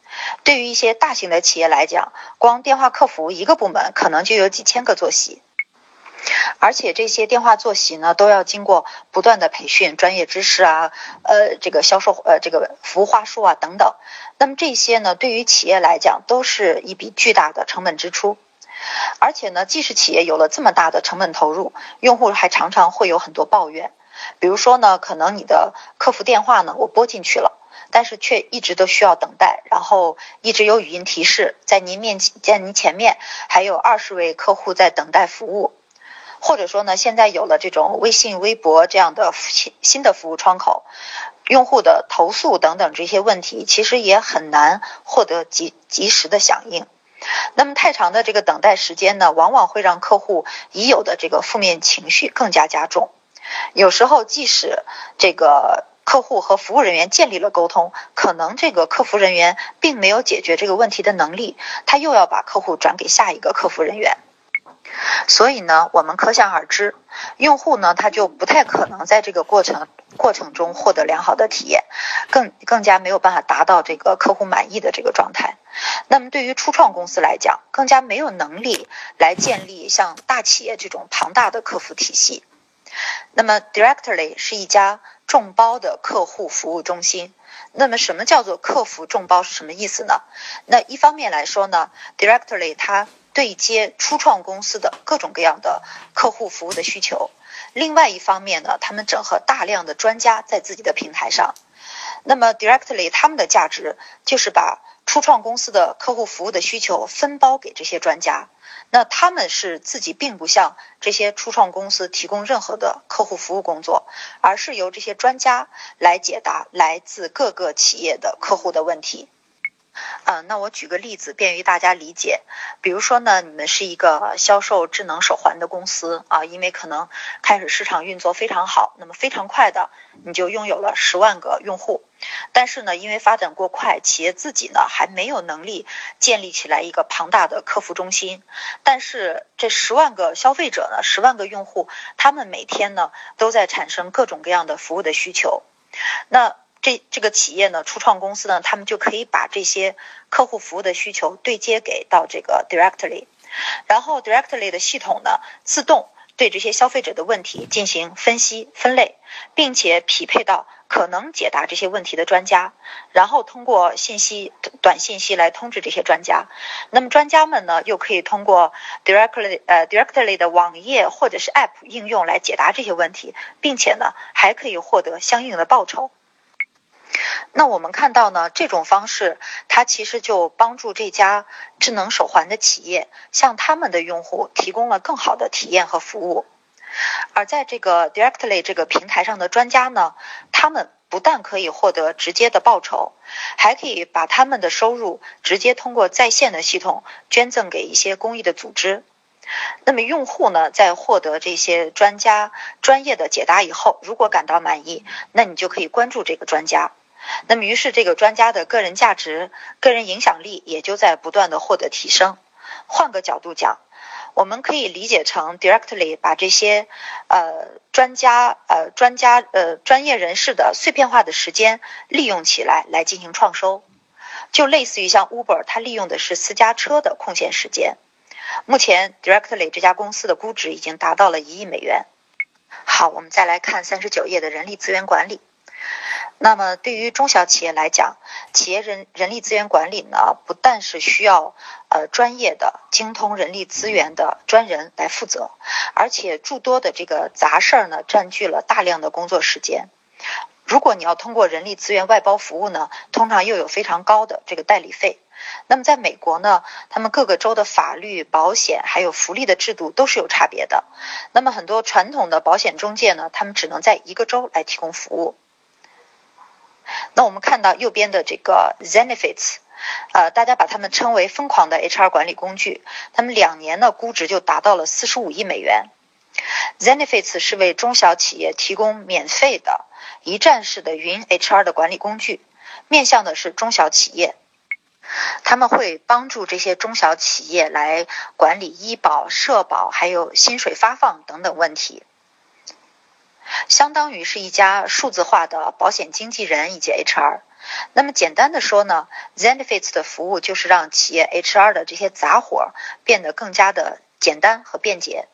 对于一些大型的企业来讲，光电话客服一个部门可能就有几千个坐席，而且这些电话坐席呢，都要经过不断的培训、专业知识啊，呃，这个销售呃，这个服务话术啊等等。那么这些呢，对于企业来讲，都是一笔巨大的成本支出。而且呢，即使企业有了这么大的成本投入，用户还常常会有很多抱怨。比如说呢，可能你的客服电话呢，我拨进去了，但是却一直都需要等待，然后一直有语音提示，在您面前，在您前面还有二十位客户在等待服务。或者说呢，现在有了这种微信、微博这样的新新的服务窗口，用户的投诉等等这些问题，其实也很难获得及及时的响应。那么太长的这个等待时间呢，往往会让客户已有的这个负面情绪更加加重。有时候，即使这个客户和服务人员建立了沟通，可能这个客服人员并没有解决这个问题的能力，他又要把客户转给下一个客服人员。所以呢，我们可想而知，用户呢他就不太可能在这个过程过程中获得良好的体验，更更加没有办法达到这个客户满意的这个状态。那么对于初创公司来讲，更加没有能力来建立像大企业这种庞大的客服体系。那么 Directly 是一家众包的客户服务中心。那么什么叫做客服众包是什么意思呢？那一方面来说呢，Directly 它对接初创公司的各种各样的客户服务的需求。另外一方面呢，他们整合大量的专家在自己的平台上。那么 Directly 他们的价值就是把初创公司的客户服务的需求分包给这些专家。那他们是自己并不向这些初创公司提供任何的客户服务工作，而是由这些专家来解答来自各个企业的客户的问题。嗯，那我举个例子，便于大家理解。比如说呢，你们是一个销售智能手环的公司啊，因为可能开始市场运作非常好，那么非常快的你就拥有了十万个用户。但是呢，因为发展过快，企业自己呢还没有能力建立起来一个庞大的客服中心。但是这十万个消费者呢，十万个用户，他们每天呢都在产生各种各样的服务的需求。那这这个企业呢，初创公司呢，他们就可以把这些客户服务的需求对接给到这个 Directly，然后 Directly 的系统呢，自动对这些消费者的问题进行分析分类，并且匹配到可能解答这些问题的专家，然后通过信息短信息来通知这些专家。那么专家们呢，又可以通过 Directly 呃 Directly 的网页或者是 App 应用来解答这些问题，并且呢，还可以获得相应的报酬。那我们看到呢，这种方式它其实就帮助这家智能手环的企业向他们的用户提供了更好的体验和服务。而在这个 Directly 这个平台上的专家呢，他们不但可以获得直接的报酬，还可以把他们的收入直接通过在线的系统捐赠给一些公益的组织。那么用户呢，在获得这些专家专业的解答以后，如果感到满意，那你就可以关注这个专家。那么于是这个专家的个人价值、个人影响力也就在不断的获得提升。换个角度讲，我们可以理解成 directly 把这些呃专家呃专家呃专业人士的碎片化的时间利用起来来进行创收，就类似于像 Uber，它利用的是私家车的空闲时间。目前，Directly 这家公司的估值已经达到了一亿美元。好，我们再来看三十九页的人力资源管理。那么，对于中小企业来讲，企业人人力资源管理呢，不但是需要呃专业的、精通人力资源的专人来负责，而且诸多的这个杂事儿呢，占据了大量的工作时间。如果你要通过人力资源外包服务呢，通常又有非常高的这个代理费。那么在美国呢，他们各个州的法律、保险还有福利的制度都是有差别的。那么很多传统的保险中介呢，他们只能在一个州来提供服务。那我们看到右边的这个 Zenefits，呃，大家把他们称为疯狂的 HR 管理工具，他们两年的估值就达到了四十五亿美元。Zenefits 是为中小企业提供免费的一站式的云 HR 的管理工具，面向的是中小企业。他们会帮助这些中小企业来管理医保、社保，还有薪水发放等等问题，相当于是一家数字化的保险经纪人以及 HR。那么简单的说呢，Zenefits 的服务就是让企业 HR 的这些杂活变得更加的。简单和便捷，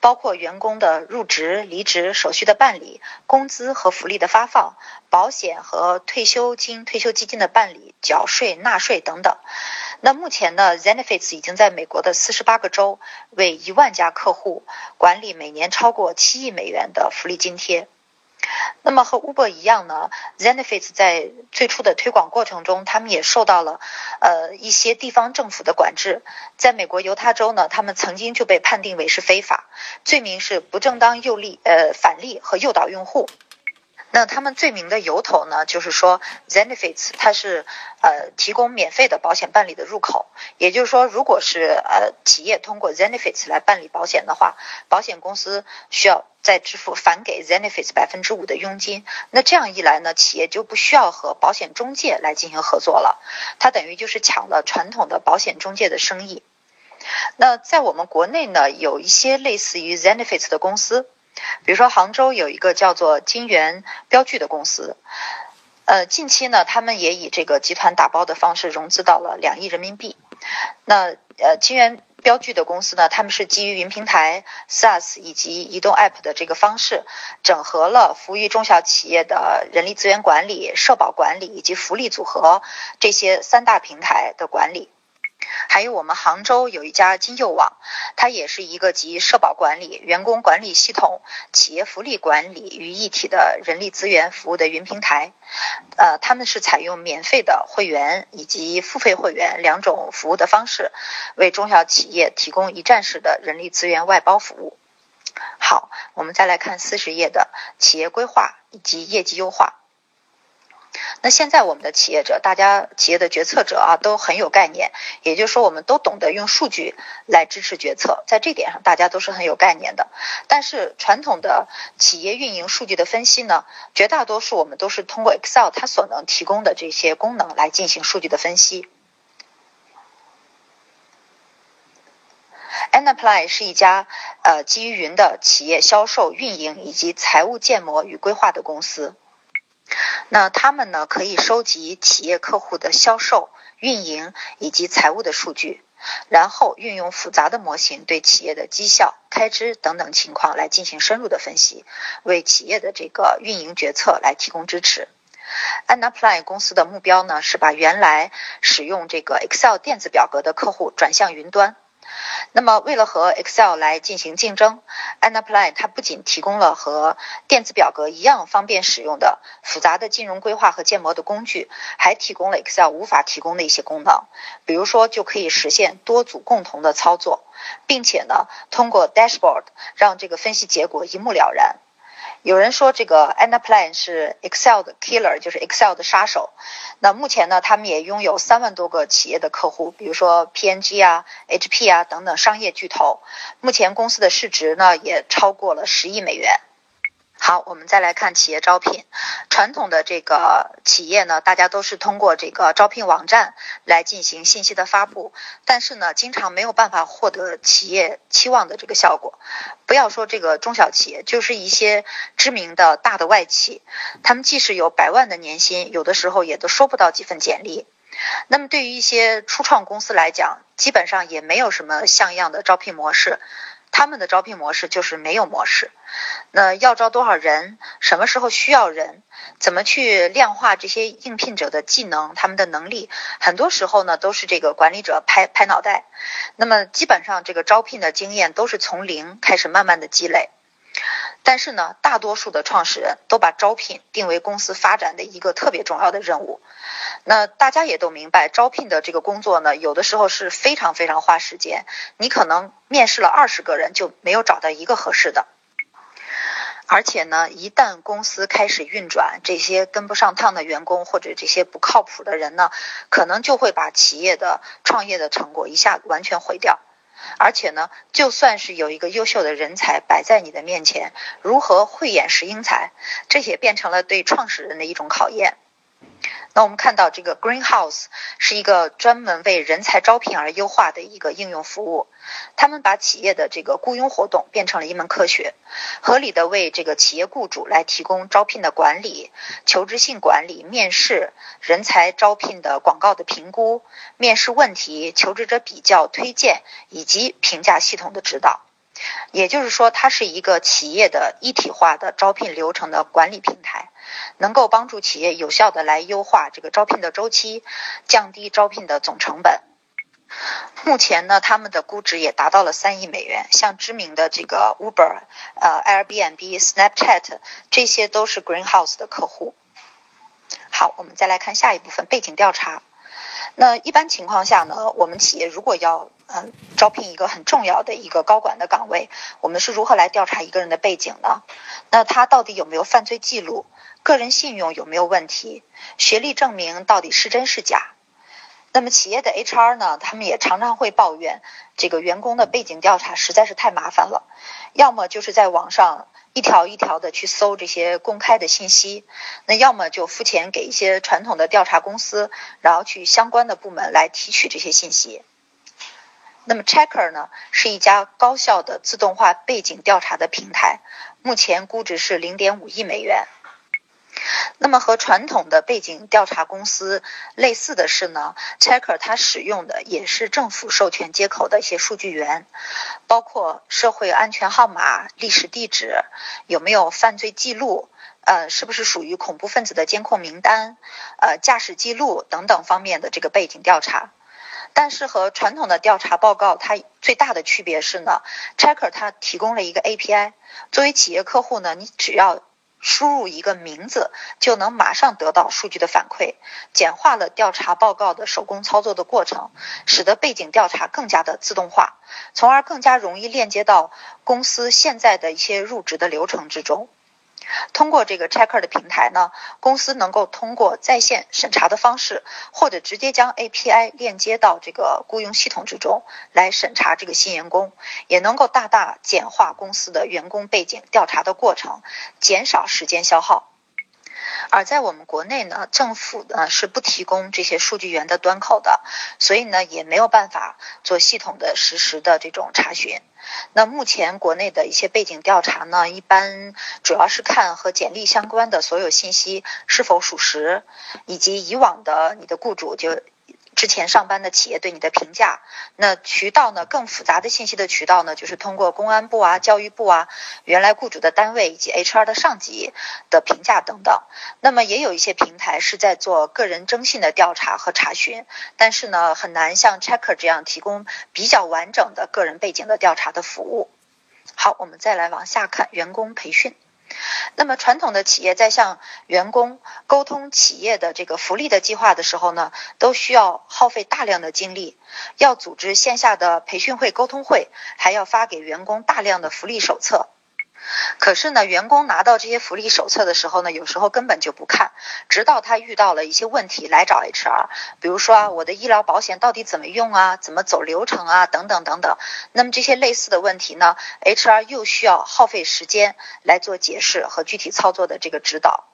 包括员工的入职、离职手续的办理、工资和福利的发放、保险和退休金、退休基金的办理、缴税、纳税等等。那目前呢，Zenefits 已经在美国的四十八个州为一万家客户管理每年超过七亿美元的福利津贴。那么和 Uber 一样呢，Zenefits 在最初的推广过程中，他们也受到了呃一些地方政府的管制。在美国犹他州呢，他们曾经就被判定为是非法，罪名是不正当诱利呃返利和诱导用户。那他们罪名的由头呢，就是说 Zenefits 它是呃提供免费的保险办理的入口，也就是说，如果是呃企业通过 Zenefits 来办理保险的话，保险公司需要再支付返给 Zenefits 百分之五的佣金。那这样一来呢，企业就不需要和保险中介来进行合作了，它等于就是抢了传统的保险中介的生意。那在我们国内呢，有一些类似于 Zenefits 的公司。比如说，杭州有一个叫做金源标具的公司，呃，近期呢，他们也以这个集团打包的方式融资到了两亿人民币。那呃，金源标具的公司呢，他们是基于云平台、SaaS 以及移动 App 的这个方式，整合了服务于中小企业的人力资源管理、社保管理以及福利组合这些三大平台的管理。还有我们杭州有一家金佑网，它也是一个集社保管理、员工管理系统、企业福利管理于一体的人力资源服务的云平台。呃，他们是采用免费的会员以及付费会员两种服务的方式，为中小企业提供一站式的人力资源外包服务。好，我们再来看四十页的企业规划以及业绩优化。那现在我们的企业者，大家企业的决策者啊，都很有概念，也就是说，我们都懂得用数据来支持决策，在这点上，大家都是很有概念的。但是传统的企业运营数据的分析呢，绝大多数我们都是通过 Excel 它所能提供的这些功能来进行数据的分析。Anaply 是一家呃基于云的企业销售、运营以及财务建模与规划的公司。那他们呢，可以收集企业客户的销售、运营以及财务的数据，然后运用复杂的模型对企业的绩效、开支等等情况来进行深入的分析，为企业的这个运营决策来提供支持。Anaply 公司的目标呢，是把原来使用这个 Excel 电子表格的客户转向云端。那么，为了和 Excel 来进行竞争 Anaplan 它不仅提供了和电子表格一样方便使用的复杂的金融规划和建模的工具，还提供了 Excel 无法提供的一些功能，比如说就可以实现多组共同的操作，并且呢，通过 Dashboard 让这个分析结果一目了然。有人说这个 Anaplan 是 Excel 的 killer，就是 Excel 的杀手。那目前呢，他们也拥有三万多个企业的客户，比如说 P N G 啊、HP 啊等等商业巨头。目前公司的市值呢也超过了十亿美元。好，我们再来看企业招聘。传统的这个企业呢，大家都是通过这个招聘网站来进行信息的发布，但是呢，经常没有办法获得企业期望的这个效果。不要说这个中小企业，就是一些知名的大的外企，他们即使有百万的年薪，有的时候也都收不到几份简历。那么对于一些初创公司来讲，基本上也没有什么像样的招聘模式。他们的招聘模式就是没有模式，那要招多少人，什么时候需要人，怎么去量化这些应聘者的技能、他们的能力，很多时候呢都是这个管理者拍拍脑袋。那么基本上这个招聘的经验都是从零开始慢慢的积累。但是呢，大多数的创始人都把招聘定为公司发展的一个特别重要的任务。那大家也都明白，招聘的这个工作呢，有的时候是非常非常花时间。你可能面试了二十个人，就没有找到一个合适的。而且呢，一旦公司开始运转，这些跟不上趟的员工或者这些不靠谱的人呢，可能就会把企业的创业的成果一下完全毁掉。而且呢，就算是有一个优秀的人才摆在你的面前，如何慧眼识英才，这也变成了对创始人的一种考验。那我们看到这个 Greenhouse 是一个专门为人才招聘而优化的一个应用服务，他们把企业的这个雇佣活动变成了一门科学，合理的为这个企业雇主来提供招聘的管理、求职信管理、面试、人才招聘的广告的评估、面试问题、求职者比较推荐以及评价系统的指导。也就是说，它是一个企业的一体化的招聘流程的管理平台。能够帮助企业有效的来优化这个招聘的周期，降低招聘的总成本。目前呢，他们的估值也达到了三亿美元。像知名的这个 Uber、呃 Airbnb、Snapchat，这些都是 Greenhouse 的客户。好，我们再来看下一部分背景调查。那一般情况下呢，我们企业如果要嗯招聘一个很重要的一个高管的岗位，我们是如何来调查一个人的背景呢？那他到底有没有犯罪记录？个人信用有没有问题？学历证明到底是真是假？那么企业的 HR 呢？他们也常常会抱怨，这个员工的背景调查实在是太麻烦了。要么就是在网上一条一条的去搜这些公开的信息，那要么就付钱给一些传统的调查公司，然后去相关的部门来提取这些信息。那么 Checker 呢，是一家高效的自动化背景调查的平台，目前估值是零点五亿美元。那么和传统的背景调查公司类似的是呢，Checker 它使用的也是政府授权接口的一些数据源，包括社会安全号码、历史地址、有没有犯罪记录、呃是不是属于恐怖分子的监控名单、呃驾驶记录等等方面的这个背景调查。但是和传统的调查报告它最大的区别是呢，Checker 它提供了一个 API，作为企业客户呢，你只要输入一个名字就能马上得到数据的反馈，简化了调查报告的手工操作的过程，使得背景调查更加的自动化，从而更加容易链接到公司现在的一些入职的流程之中。通过这个 Checker 的平台呢，公司能够通过在线审查的方式，或者直接将 API 链接到这个雇佣系统之中来审查这个新员工，也能够大大简化公司的员工背景调查的过程，减少时间消耗。而在我们国内呢，政府呢是不提供这些数据源的端口的，所以呢也没有办法做系统的实时的这种查询。那目前国内的一些背景调查呢，一般主要是看和简历相关的所有信息是否属实，以及以往的你的雇主就。之前上班的企业对你的评价，那渠道呢？更复杂的信息的渠道呢，就是通过公安部啊、教育部啊、原来雇主的单位以及 HR 的上级的评价等等。那么也有一些平台是在做个人征信的调查和查询，但是呢，很难像 Checker 这样提供比较完整的个人背景的调查的服务。好，我们再来往下看员工培训。那么传统的企业在向员工沟通企业的这个福利的计划的时候呢，都需要耗费大量的精力，要组织线下的培训会、沟通会，还要发给员工大量的福利手册。可是呢，员工拿到这些福利手册的时候呢，有时候根本就不看，直到他遇到了一些问题来找 HR，比如说啊，我的医疗保险到底怎么用啊，怎么走流程啊，等等等等。那么这些类似的问题呢，HR 又需要耗费时间来做解释和具体操作的这个指导。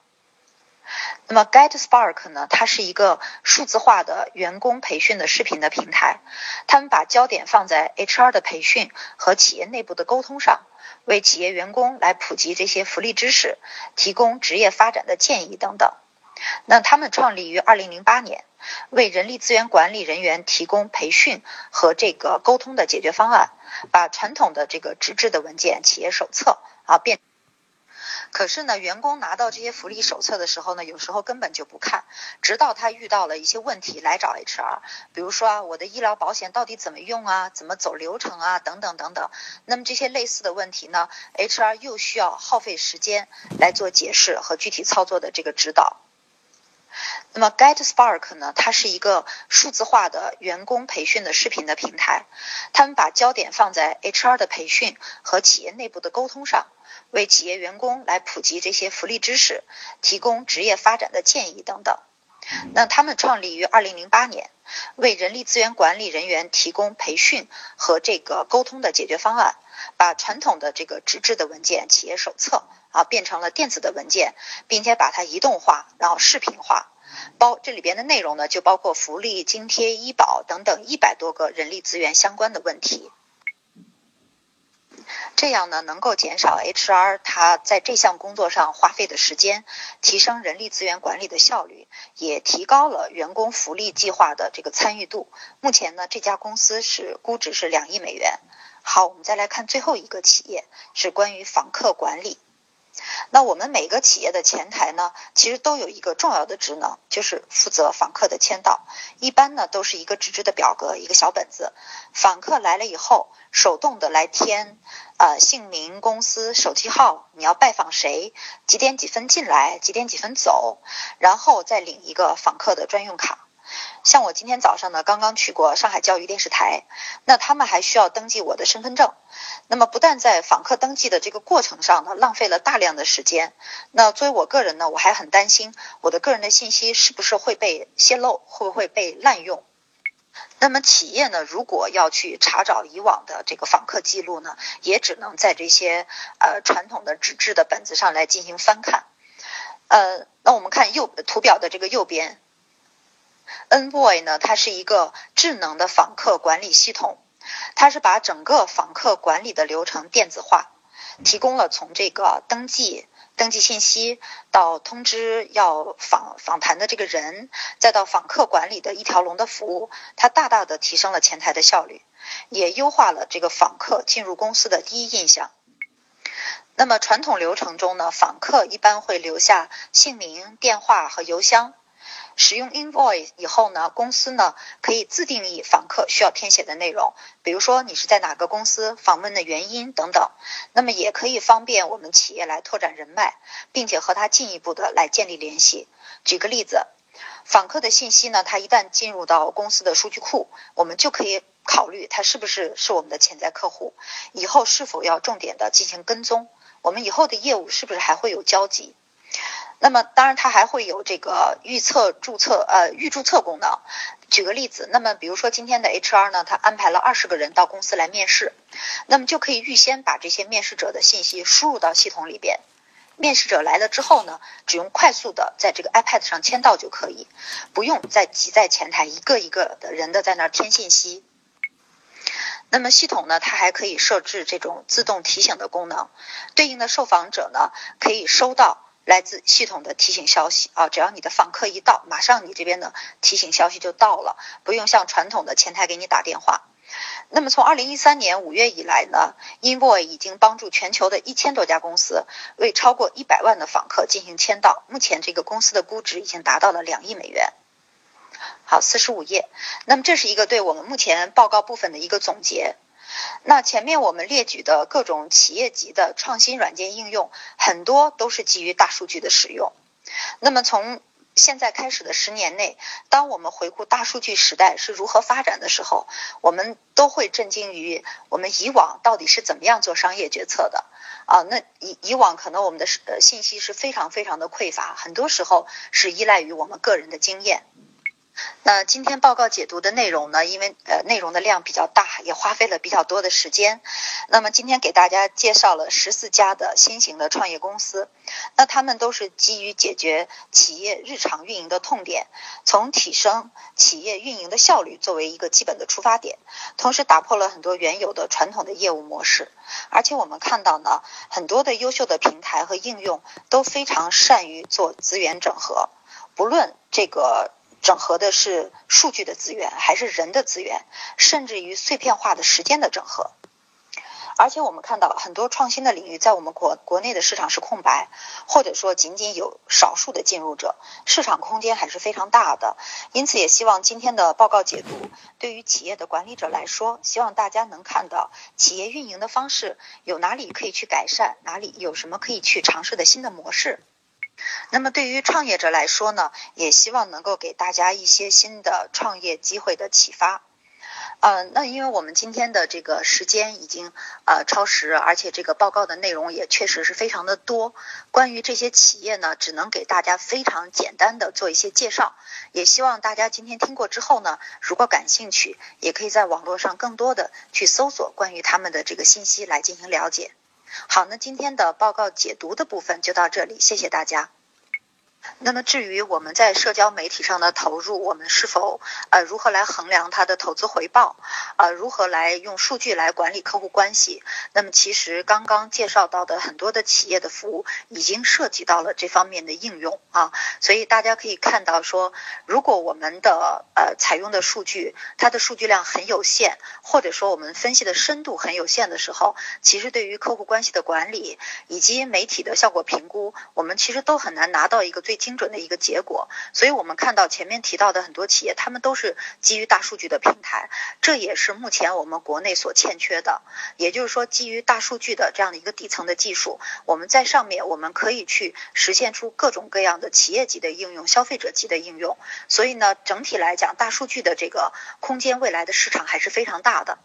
那么 GetSpark 呢，它是一个数字化的员工培训的视频的平台，他们把焦点放在 HR 的培训和企业内部的沟通上。为企业员工来普及这些福利知识，提供职业发展的建议等等。那他们创立于二零零八年，为人力资源管理人员提供培训和这个沟通的解决方案，把传统的这个纸质的文件、企业手册啊变。可是呢，员工拿到这些福利手册的时候呢，有时候根本就不看，直到他遇到了一些问题来找 HR，比如说啊，我的医疗保险到底怎么用啊，怎么走流程啊，等等等等。那么这些类似的问题呢，HR 又需要耗费时间来做解释和具体操作的这个指导。那么 GetSpark 呢，它是一个数字化的员工培训的视频的平台，他们把焦点放在 HR 的培训和企业内部的沟通上。为企业员工来普及这些福利知识，提供职业发展的建议等等。那他们创立于二零零八年，为人力资源管理人员提供培训和这个沟通的解决方案，把传统的这个纸质的文件、企业手册啊变成了电子的文件，并且把它移动化，然后视频化。包这里边的内容呢，就包括福利、津贴、医保等等一百多个人力资源相关的问题。这样呢，能够减少 HR 他在这项工作上花费的时间，提升人力资源管理的效率，也提高了员工福利计划的这个参与度。目前呢，这家公司是估值是两亿美元。好，我们再来看最后一个企业，是关于访客管理。那我们每个企业的前台呢，其实都有一个重要的职能，就是负责访客的签到。一般呢，都是一个纸质的表格，一个小本子。访客来了以后，手动的来填，呃，姓名、公司、手机号，你要拜访谁，几点几分进来，几点几分走，然后再领一个访客的专用卡。像我今天早上呢，刚刚去过上海教育电视台，那他们还需要登记我的身份证。那么不但在访客登记的这个过程上呢，浪费了大量的时间。那作为我个人呢，我还很担心我的个人的信息是不是会被泄露，会不会被滥用。那么企业呢，如果要去查找以往的这个访客记录呢，也只能在这些呃传统的纸质的本子上来进行翻看。呃，那我们看右图表的这个右边。Envoy 呢，它是一个智能的访客管理系统，它是把整个访客管理的流程电子化，提供了从这个登记、登记信息到通知要访访谈的这个人，再到访客管理的一条龙的服务，它大大的提升了前台的效率，也优化了这个访客进入公司的第一印象。那么传统流程中呢，访客一般会留下姓名、电话和邮箱。使用 Invoice 以后呢，公司呢可以自定义访客需要填写的内容，比如说你是在哪个公司访问的原因等等。那么也可以方便我们企业来拓展人脉，并且和他进一步的来建立联系。举个例子，访客的信息呢，他一旦进入到公司的数据库，我们就可以考虑他是不是是我们的潜在客户，以后是否要重点的进行跟踪，我们以后的业务是不是还会有交集。那么，当然，它还会有这个预测注册，呃，预注册功能。举个例子，那么比如说今天的 HR 呢，他安排了二十个人到公司来面试，那么就可以预先把这些面试者的信息输入到系统里边。面试者来了之后呢，只用快速的在这个 iPad 上签到就可以，不用再挤在前台一个一个的人的在那儿填信息。那么系统呢，它还可以设置这种自动提醒的功能，对应的受访者呢，可以收到。来自系统的提醒消息啊，只要你的访客一到，马上你这边的提醒消息就到了，不用像传统的前台给你打电话。那么从二零一三年五月以来呢，Invo 已经帮助全球的一千多家公司为超过一百万的访客进行签到，目前这个公司的估值已经达到了两亿美元。好，四十五页，那么这是一个对我们目前报告部分的一个总结。那前面我们列举的各种企业级的创新软件应用，很多都是基于大数据的使用。那么从现在开始的十年内，当我们回顾大数据时代是如何发展的时候，我们都会震惊于我们以往到底是怎么样做商业决策的啊？那以以往可能我们的呃信息是非常非常的匮乏，很多时候是依赖于我们个人的经验。那今天报告解读的内容呢？因为呃内容的量比较大，也花费了比较多的时间。那么今天给大家介绍了十四家的新型的创业公司，那他们都是基于解决企业日常运营的痛点，从提升企业运营的效率作为一个基本的出发点，同时打破了很多原有的传统的业务模式。而且我们看到呢，很多的优秀的平台和应用都非常善于做资源整合，不论这个。整合的是数据的资源，还是人的资源，甚至于碎片化的时间的整合。而且我们看到很多创新的领域在我们国国内的市场是空白，或者说仅仅有少数的进入者，市场空间还是非常大的。因此，也希望今天的报告解读对于企业的管理者来说，希望大家能看到企业运营的方式有哪里可以去改善，哪里有什么可以去尝试的新的模式。那么对于创业者来说呢，也希望能够给大家一些新的创业机会的启发。呃，那因为我们今天的这个时间已经呃超时，而且这个报告的内容也确实是非常的多。关于这些企业呢，只能给大家非常简单的做一些介绍。也希望大家今天听过之后呢，如果感兴趣，也可以在网络上更多的去搜索关于他们的这个信息来进行了解。好，那今天的报告解读的部分就到这里，谢谢大家。那么至于我们在社交媒体上的投入，我们是否呃如何来衡量它的投资回报？呃，如何来用数据来管理客户关系？那么其实刚刚介绍到的很多的企业的服务已经涉及到了这方面的应用啊，所以大家可以看到说，如果我们的呃采用的数据它的数据量很有限，或者说我们分析的深度很有限的时候，其实对于客户关系的管理以及媒体的效果评估，我们其实都很难拿到一个最最精准的一个结果，所以我们看到前面提到的很多企业，他们都是基于大数据的平台，这也是目前我们国内所欠缺的。也就是说，基于大数据的这样的一个底层的技术，我们在上面我们可以去实现出各种各样的企业级的应用、消费者级的应用。所以呢，整体来讲，大数据的这个空间，未来的市场还是非常大的。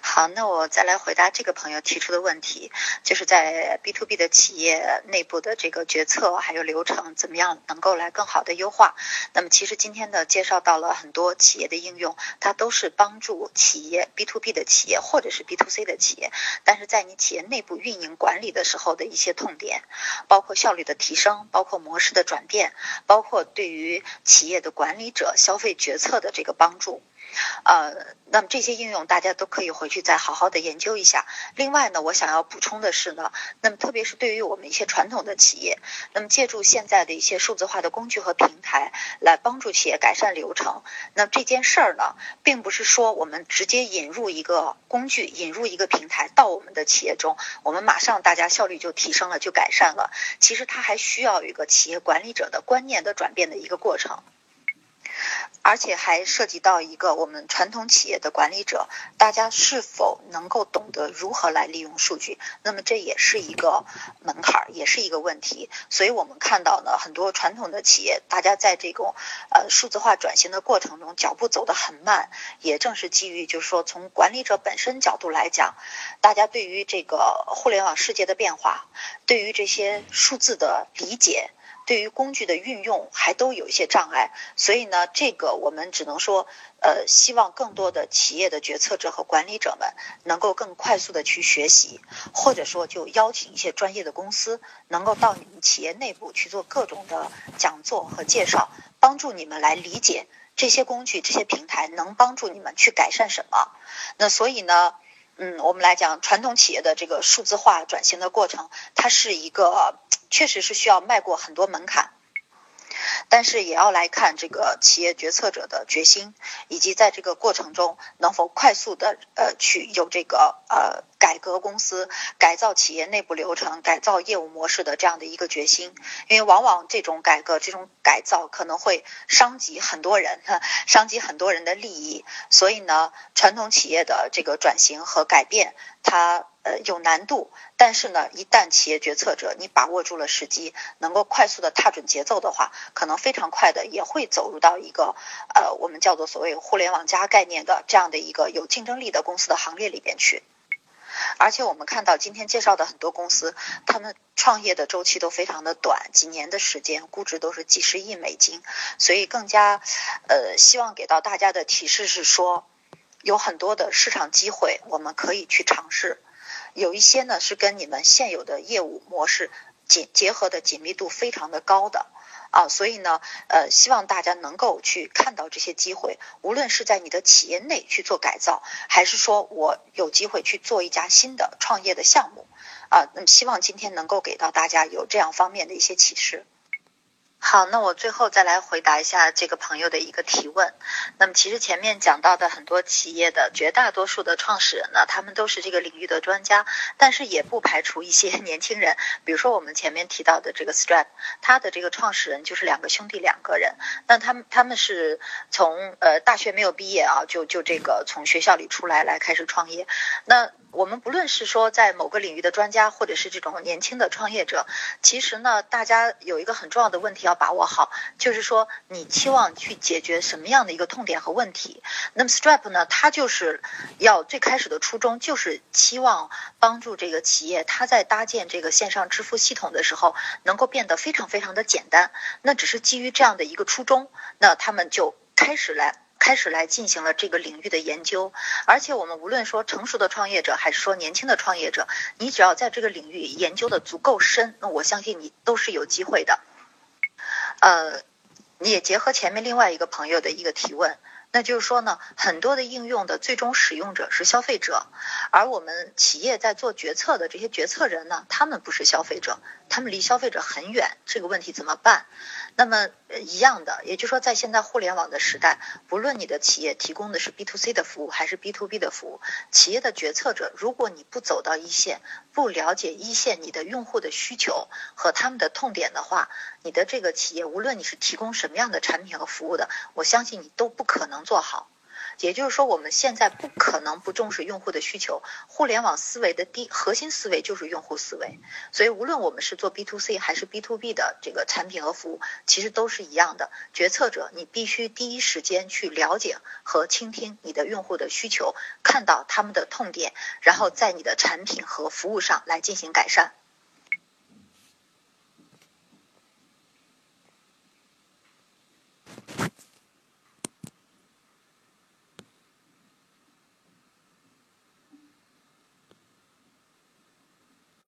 好，那我再来回答这个朋友提出的问题，就是在 B to B 的企业内部的这个决策还有流程，怎么样能够来更好的优化？那么其实今天的介绍到了很多企业的应用，它都是帮助企业 B to B 的企业或者是 B to C 的企业，但是在你企业内部运营管理的时候的一些痛点，包括效率的提升，包括模式的转变，包括对于企业的管理者消费决策的这个帮助。呃，那么这些应用大家都可以回去再好好的研究一下。另外呢，我想要补充的是呢，那么特别是对于我们一些传统的企业，那么借助现在的一些数字化的工具和平台来帮助企业改善流程。那么这件事儿呢，并不是说我们直接引入一个工具、引入一个平台到我们的企业中，我们马上大家效率就提升了、就改善了。其实它还需要一个企业管理者的观念的转变的一个过程。而且还涉及到一个我们传统企业的管理者，大家是否能够懂得如何来利用数据？那么这也是一个门槛，也是一个问题。所以我们看到呢，很多传统的企业，大家在这种呃数字化转型的过程中，脚步走得很慢。也正是基于，就是说从管理者本身角度来讲，大家对于这个互联网世界的变化，对于这些数字的理解。对于工具的运用还都有一些障碍，所以呢，这个我们只能说，呃，希望更多的企业的决策者和管理者们能够更快速的去学习，或者说就邀请一些专业的公司，能够到你们企业内部去做各种的讲座和介绍，帮助你们来理解这些工具、这些平台能帮助你们去改善什么。那所以呢？嗯，我们来讲传统企业的这个数字化转型的过程，它是一个确实是需要迈过很多门槛。但是也要来看这个企业决策者的决心，以及在这个过程中能否快速的呃去有这个呃改革公司、改造企业内部流程、改造业务模式的这样的一个决心。因为往往这种改革、这种改造可能会伤及很多人，伤及很多人的利益。所以呢，传统企业的这个转型和改变，它。呃，有难度，但是呢，一旦企业决策者你把握住了时机，能够快速的踏准节奏的话，可能非常快的也会走入到一个呃，我们叫做所谓互联网加概念的这样的一个有竞争力的公司的行列里边去。而且我们看到今天介绍的很多公司，他们创业的周期都非常的短，几年的时间，估值都是几十亿美金，所以更加呃，希望给到大家的提示是说，有很多的市场机会，我们可以去尝试。有一些呢是跟你们现有的业务模式紧结合的紧密度非常的高的啊，所以呢，呃，希望大家能够去看到这些机会，无论是在你的企业内去做改造，还是说我有机会去做一家新的创业的项目啊，那么希望今天能够给到大家有这样方面的一些启示。好，那我最后再来回答一下这个朋友的一个提问。那么，其实前面讲到的很多企业的绝大多数的创始人呢，他们都是这个领域的专家，但是也不排除一些 年轻人。比如说我们前面提到的这个 Stripe，他的这个创始人就是两个兄弟两个人。那他们他们是从呃大学没有毕业啊，就就这个从学校里出来来开始创业。那我们不论是说在某个领域的专家，或者是这种年轻的创业者，其实呢，大家有一个很重要的问题要把握好，就是说你期望去解决什么样的一个痛点和问题。那么 Stripe 呢，它就是要最开始的初衷就是期望帮助这个企业，它在搭建这个线上支付系统的时候，能够变得非常非常的简单。那只是基于这样的一个初衷，那他们就开始来。开始来进行了这个领域的研究，而且我们无论说成熟的创业者，还是说年轻的创业者，你只要在这个领域研究的足够深，那我相信你都是有机会的。呃，你也结合前面另外一个朋友的一个提问。那就是说呢，很多的应用的最终使用者是消费者，而我们企业在做决策的这些决策人呢，他们不是消费者，他们离消费者很远，这个问题怎么办？那么一样的，也就是说，在现在互联网的时代，不论你的企业提供的是 B to C 的服务还是 B to B 的服务，企业的决策者，如果你不走到一线，不了解一线你的用户的需求和他们的痛点的话，你的这个企业，无论你是提供什么样的产品和服务的，我相信你都不可能做好。也就是说，我们现在不可能不重视用户的需求。互联网思维的第核心思维就是用户思维，所以无论我们是做 B to C 还是 B to B 的这个产品和服务，其实都是一样的。决策者，你必须第一时间去了解和倾听你的用户的需求，看到他们的痛点，然后在你的产品和服务上来进行改善。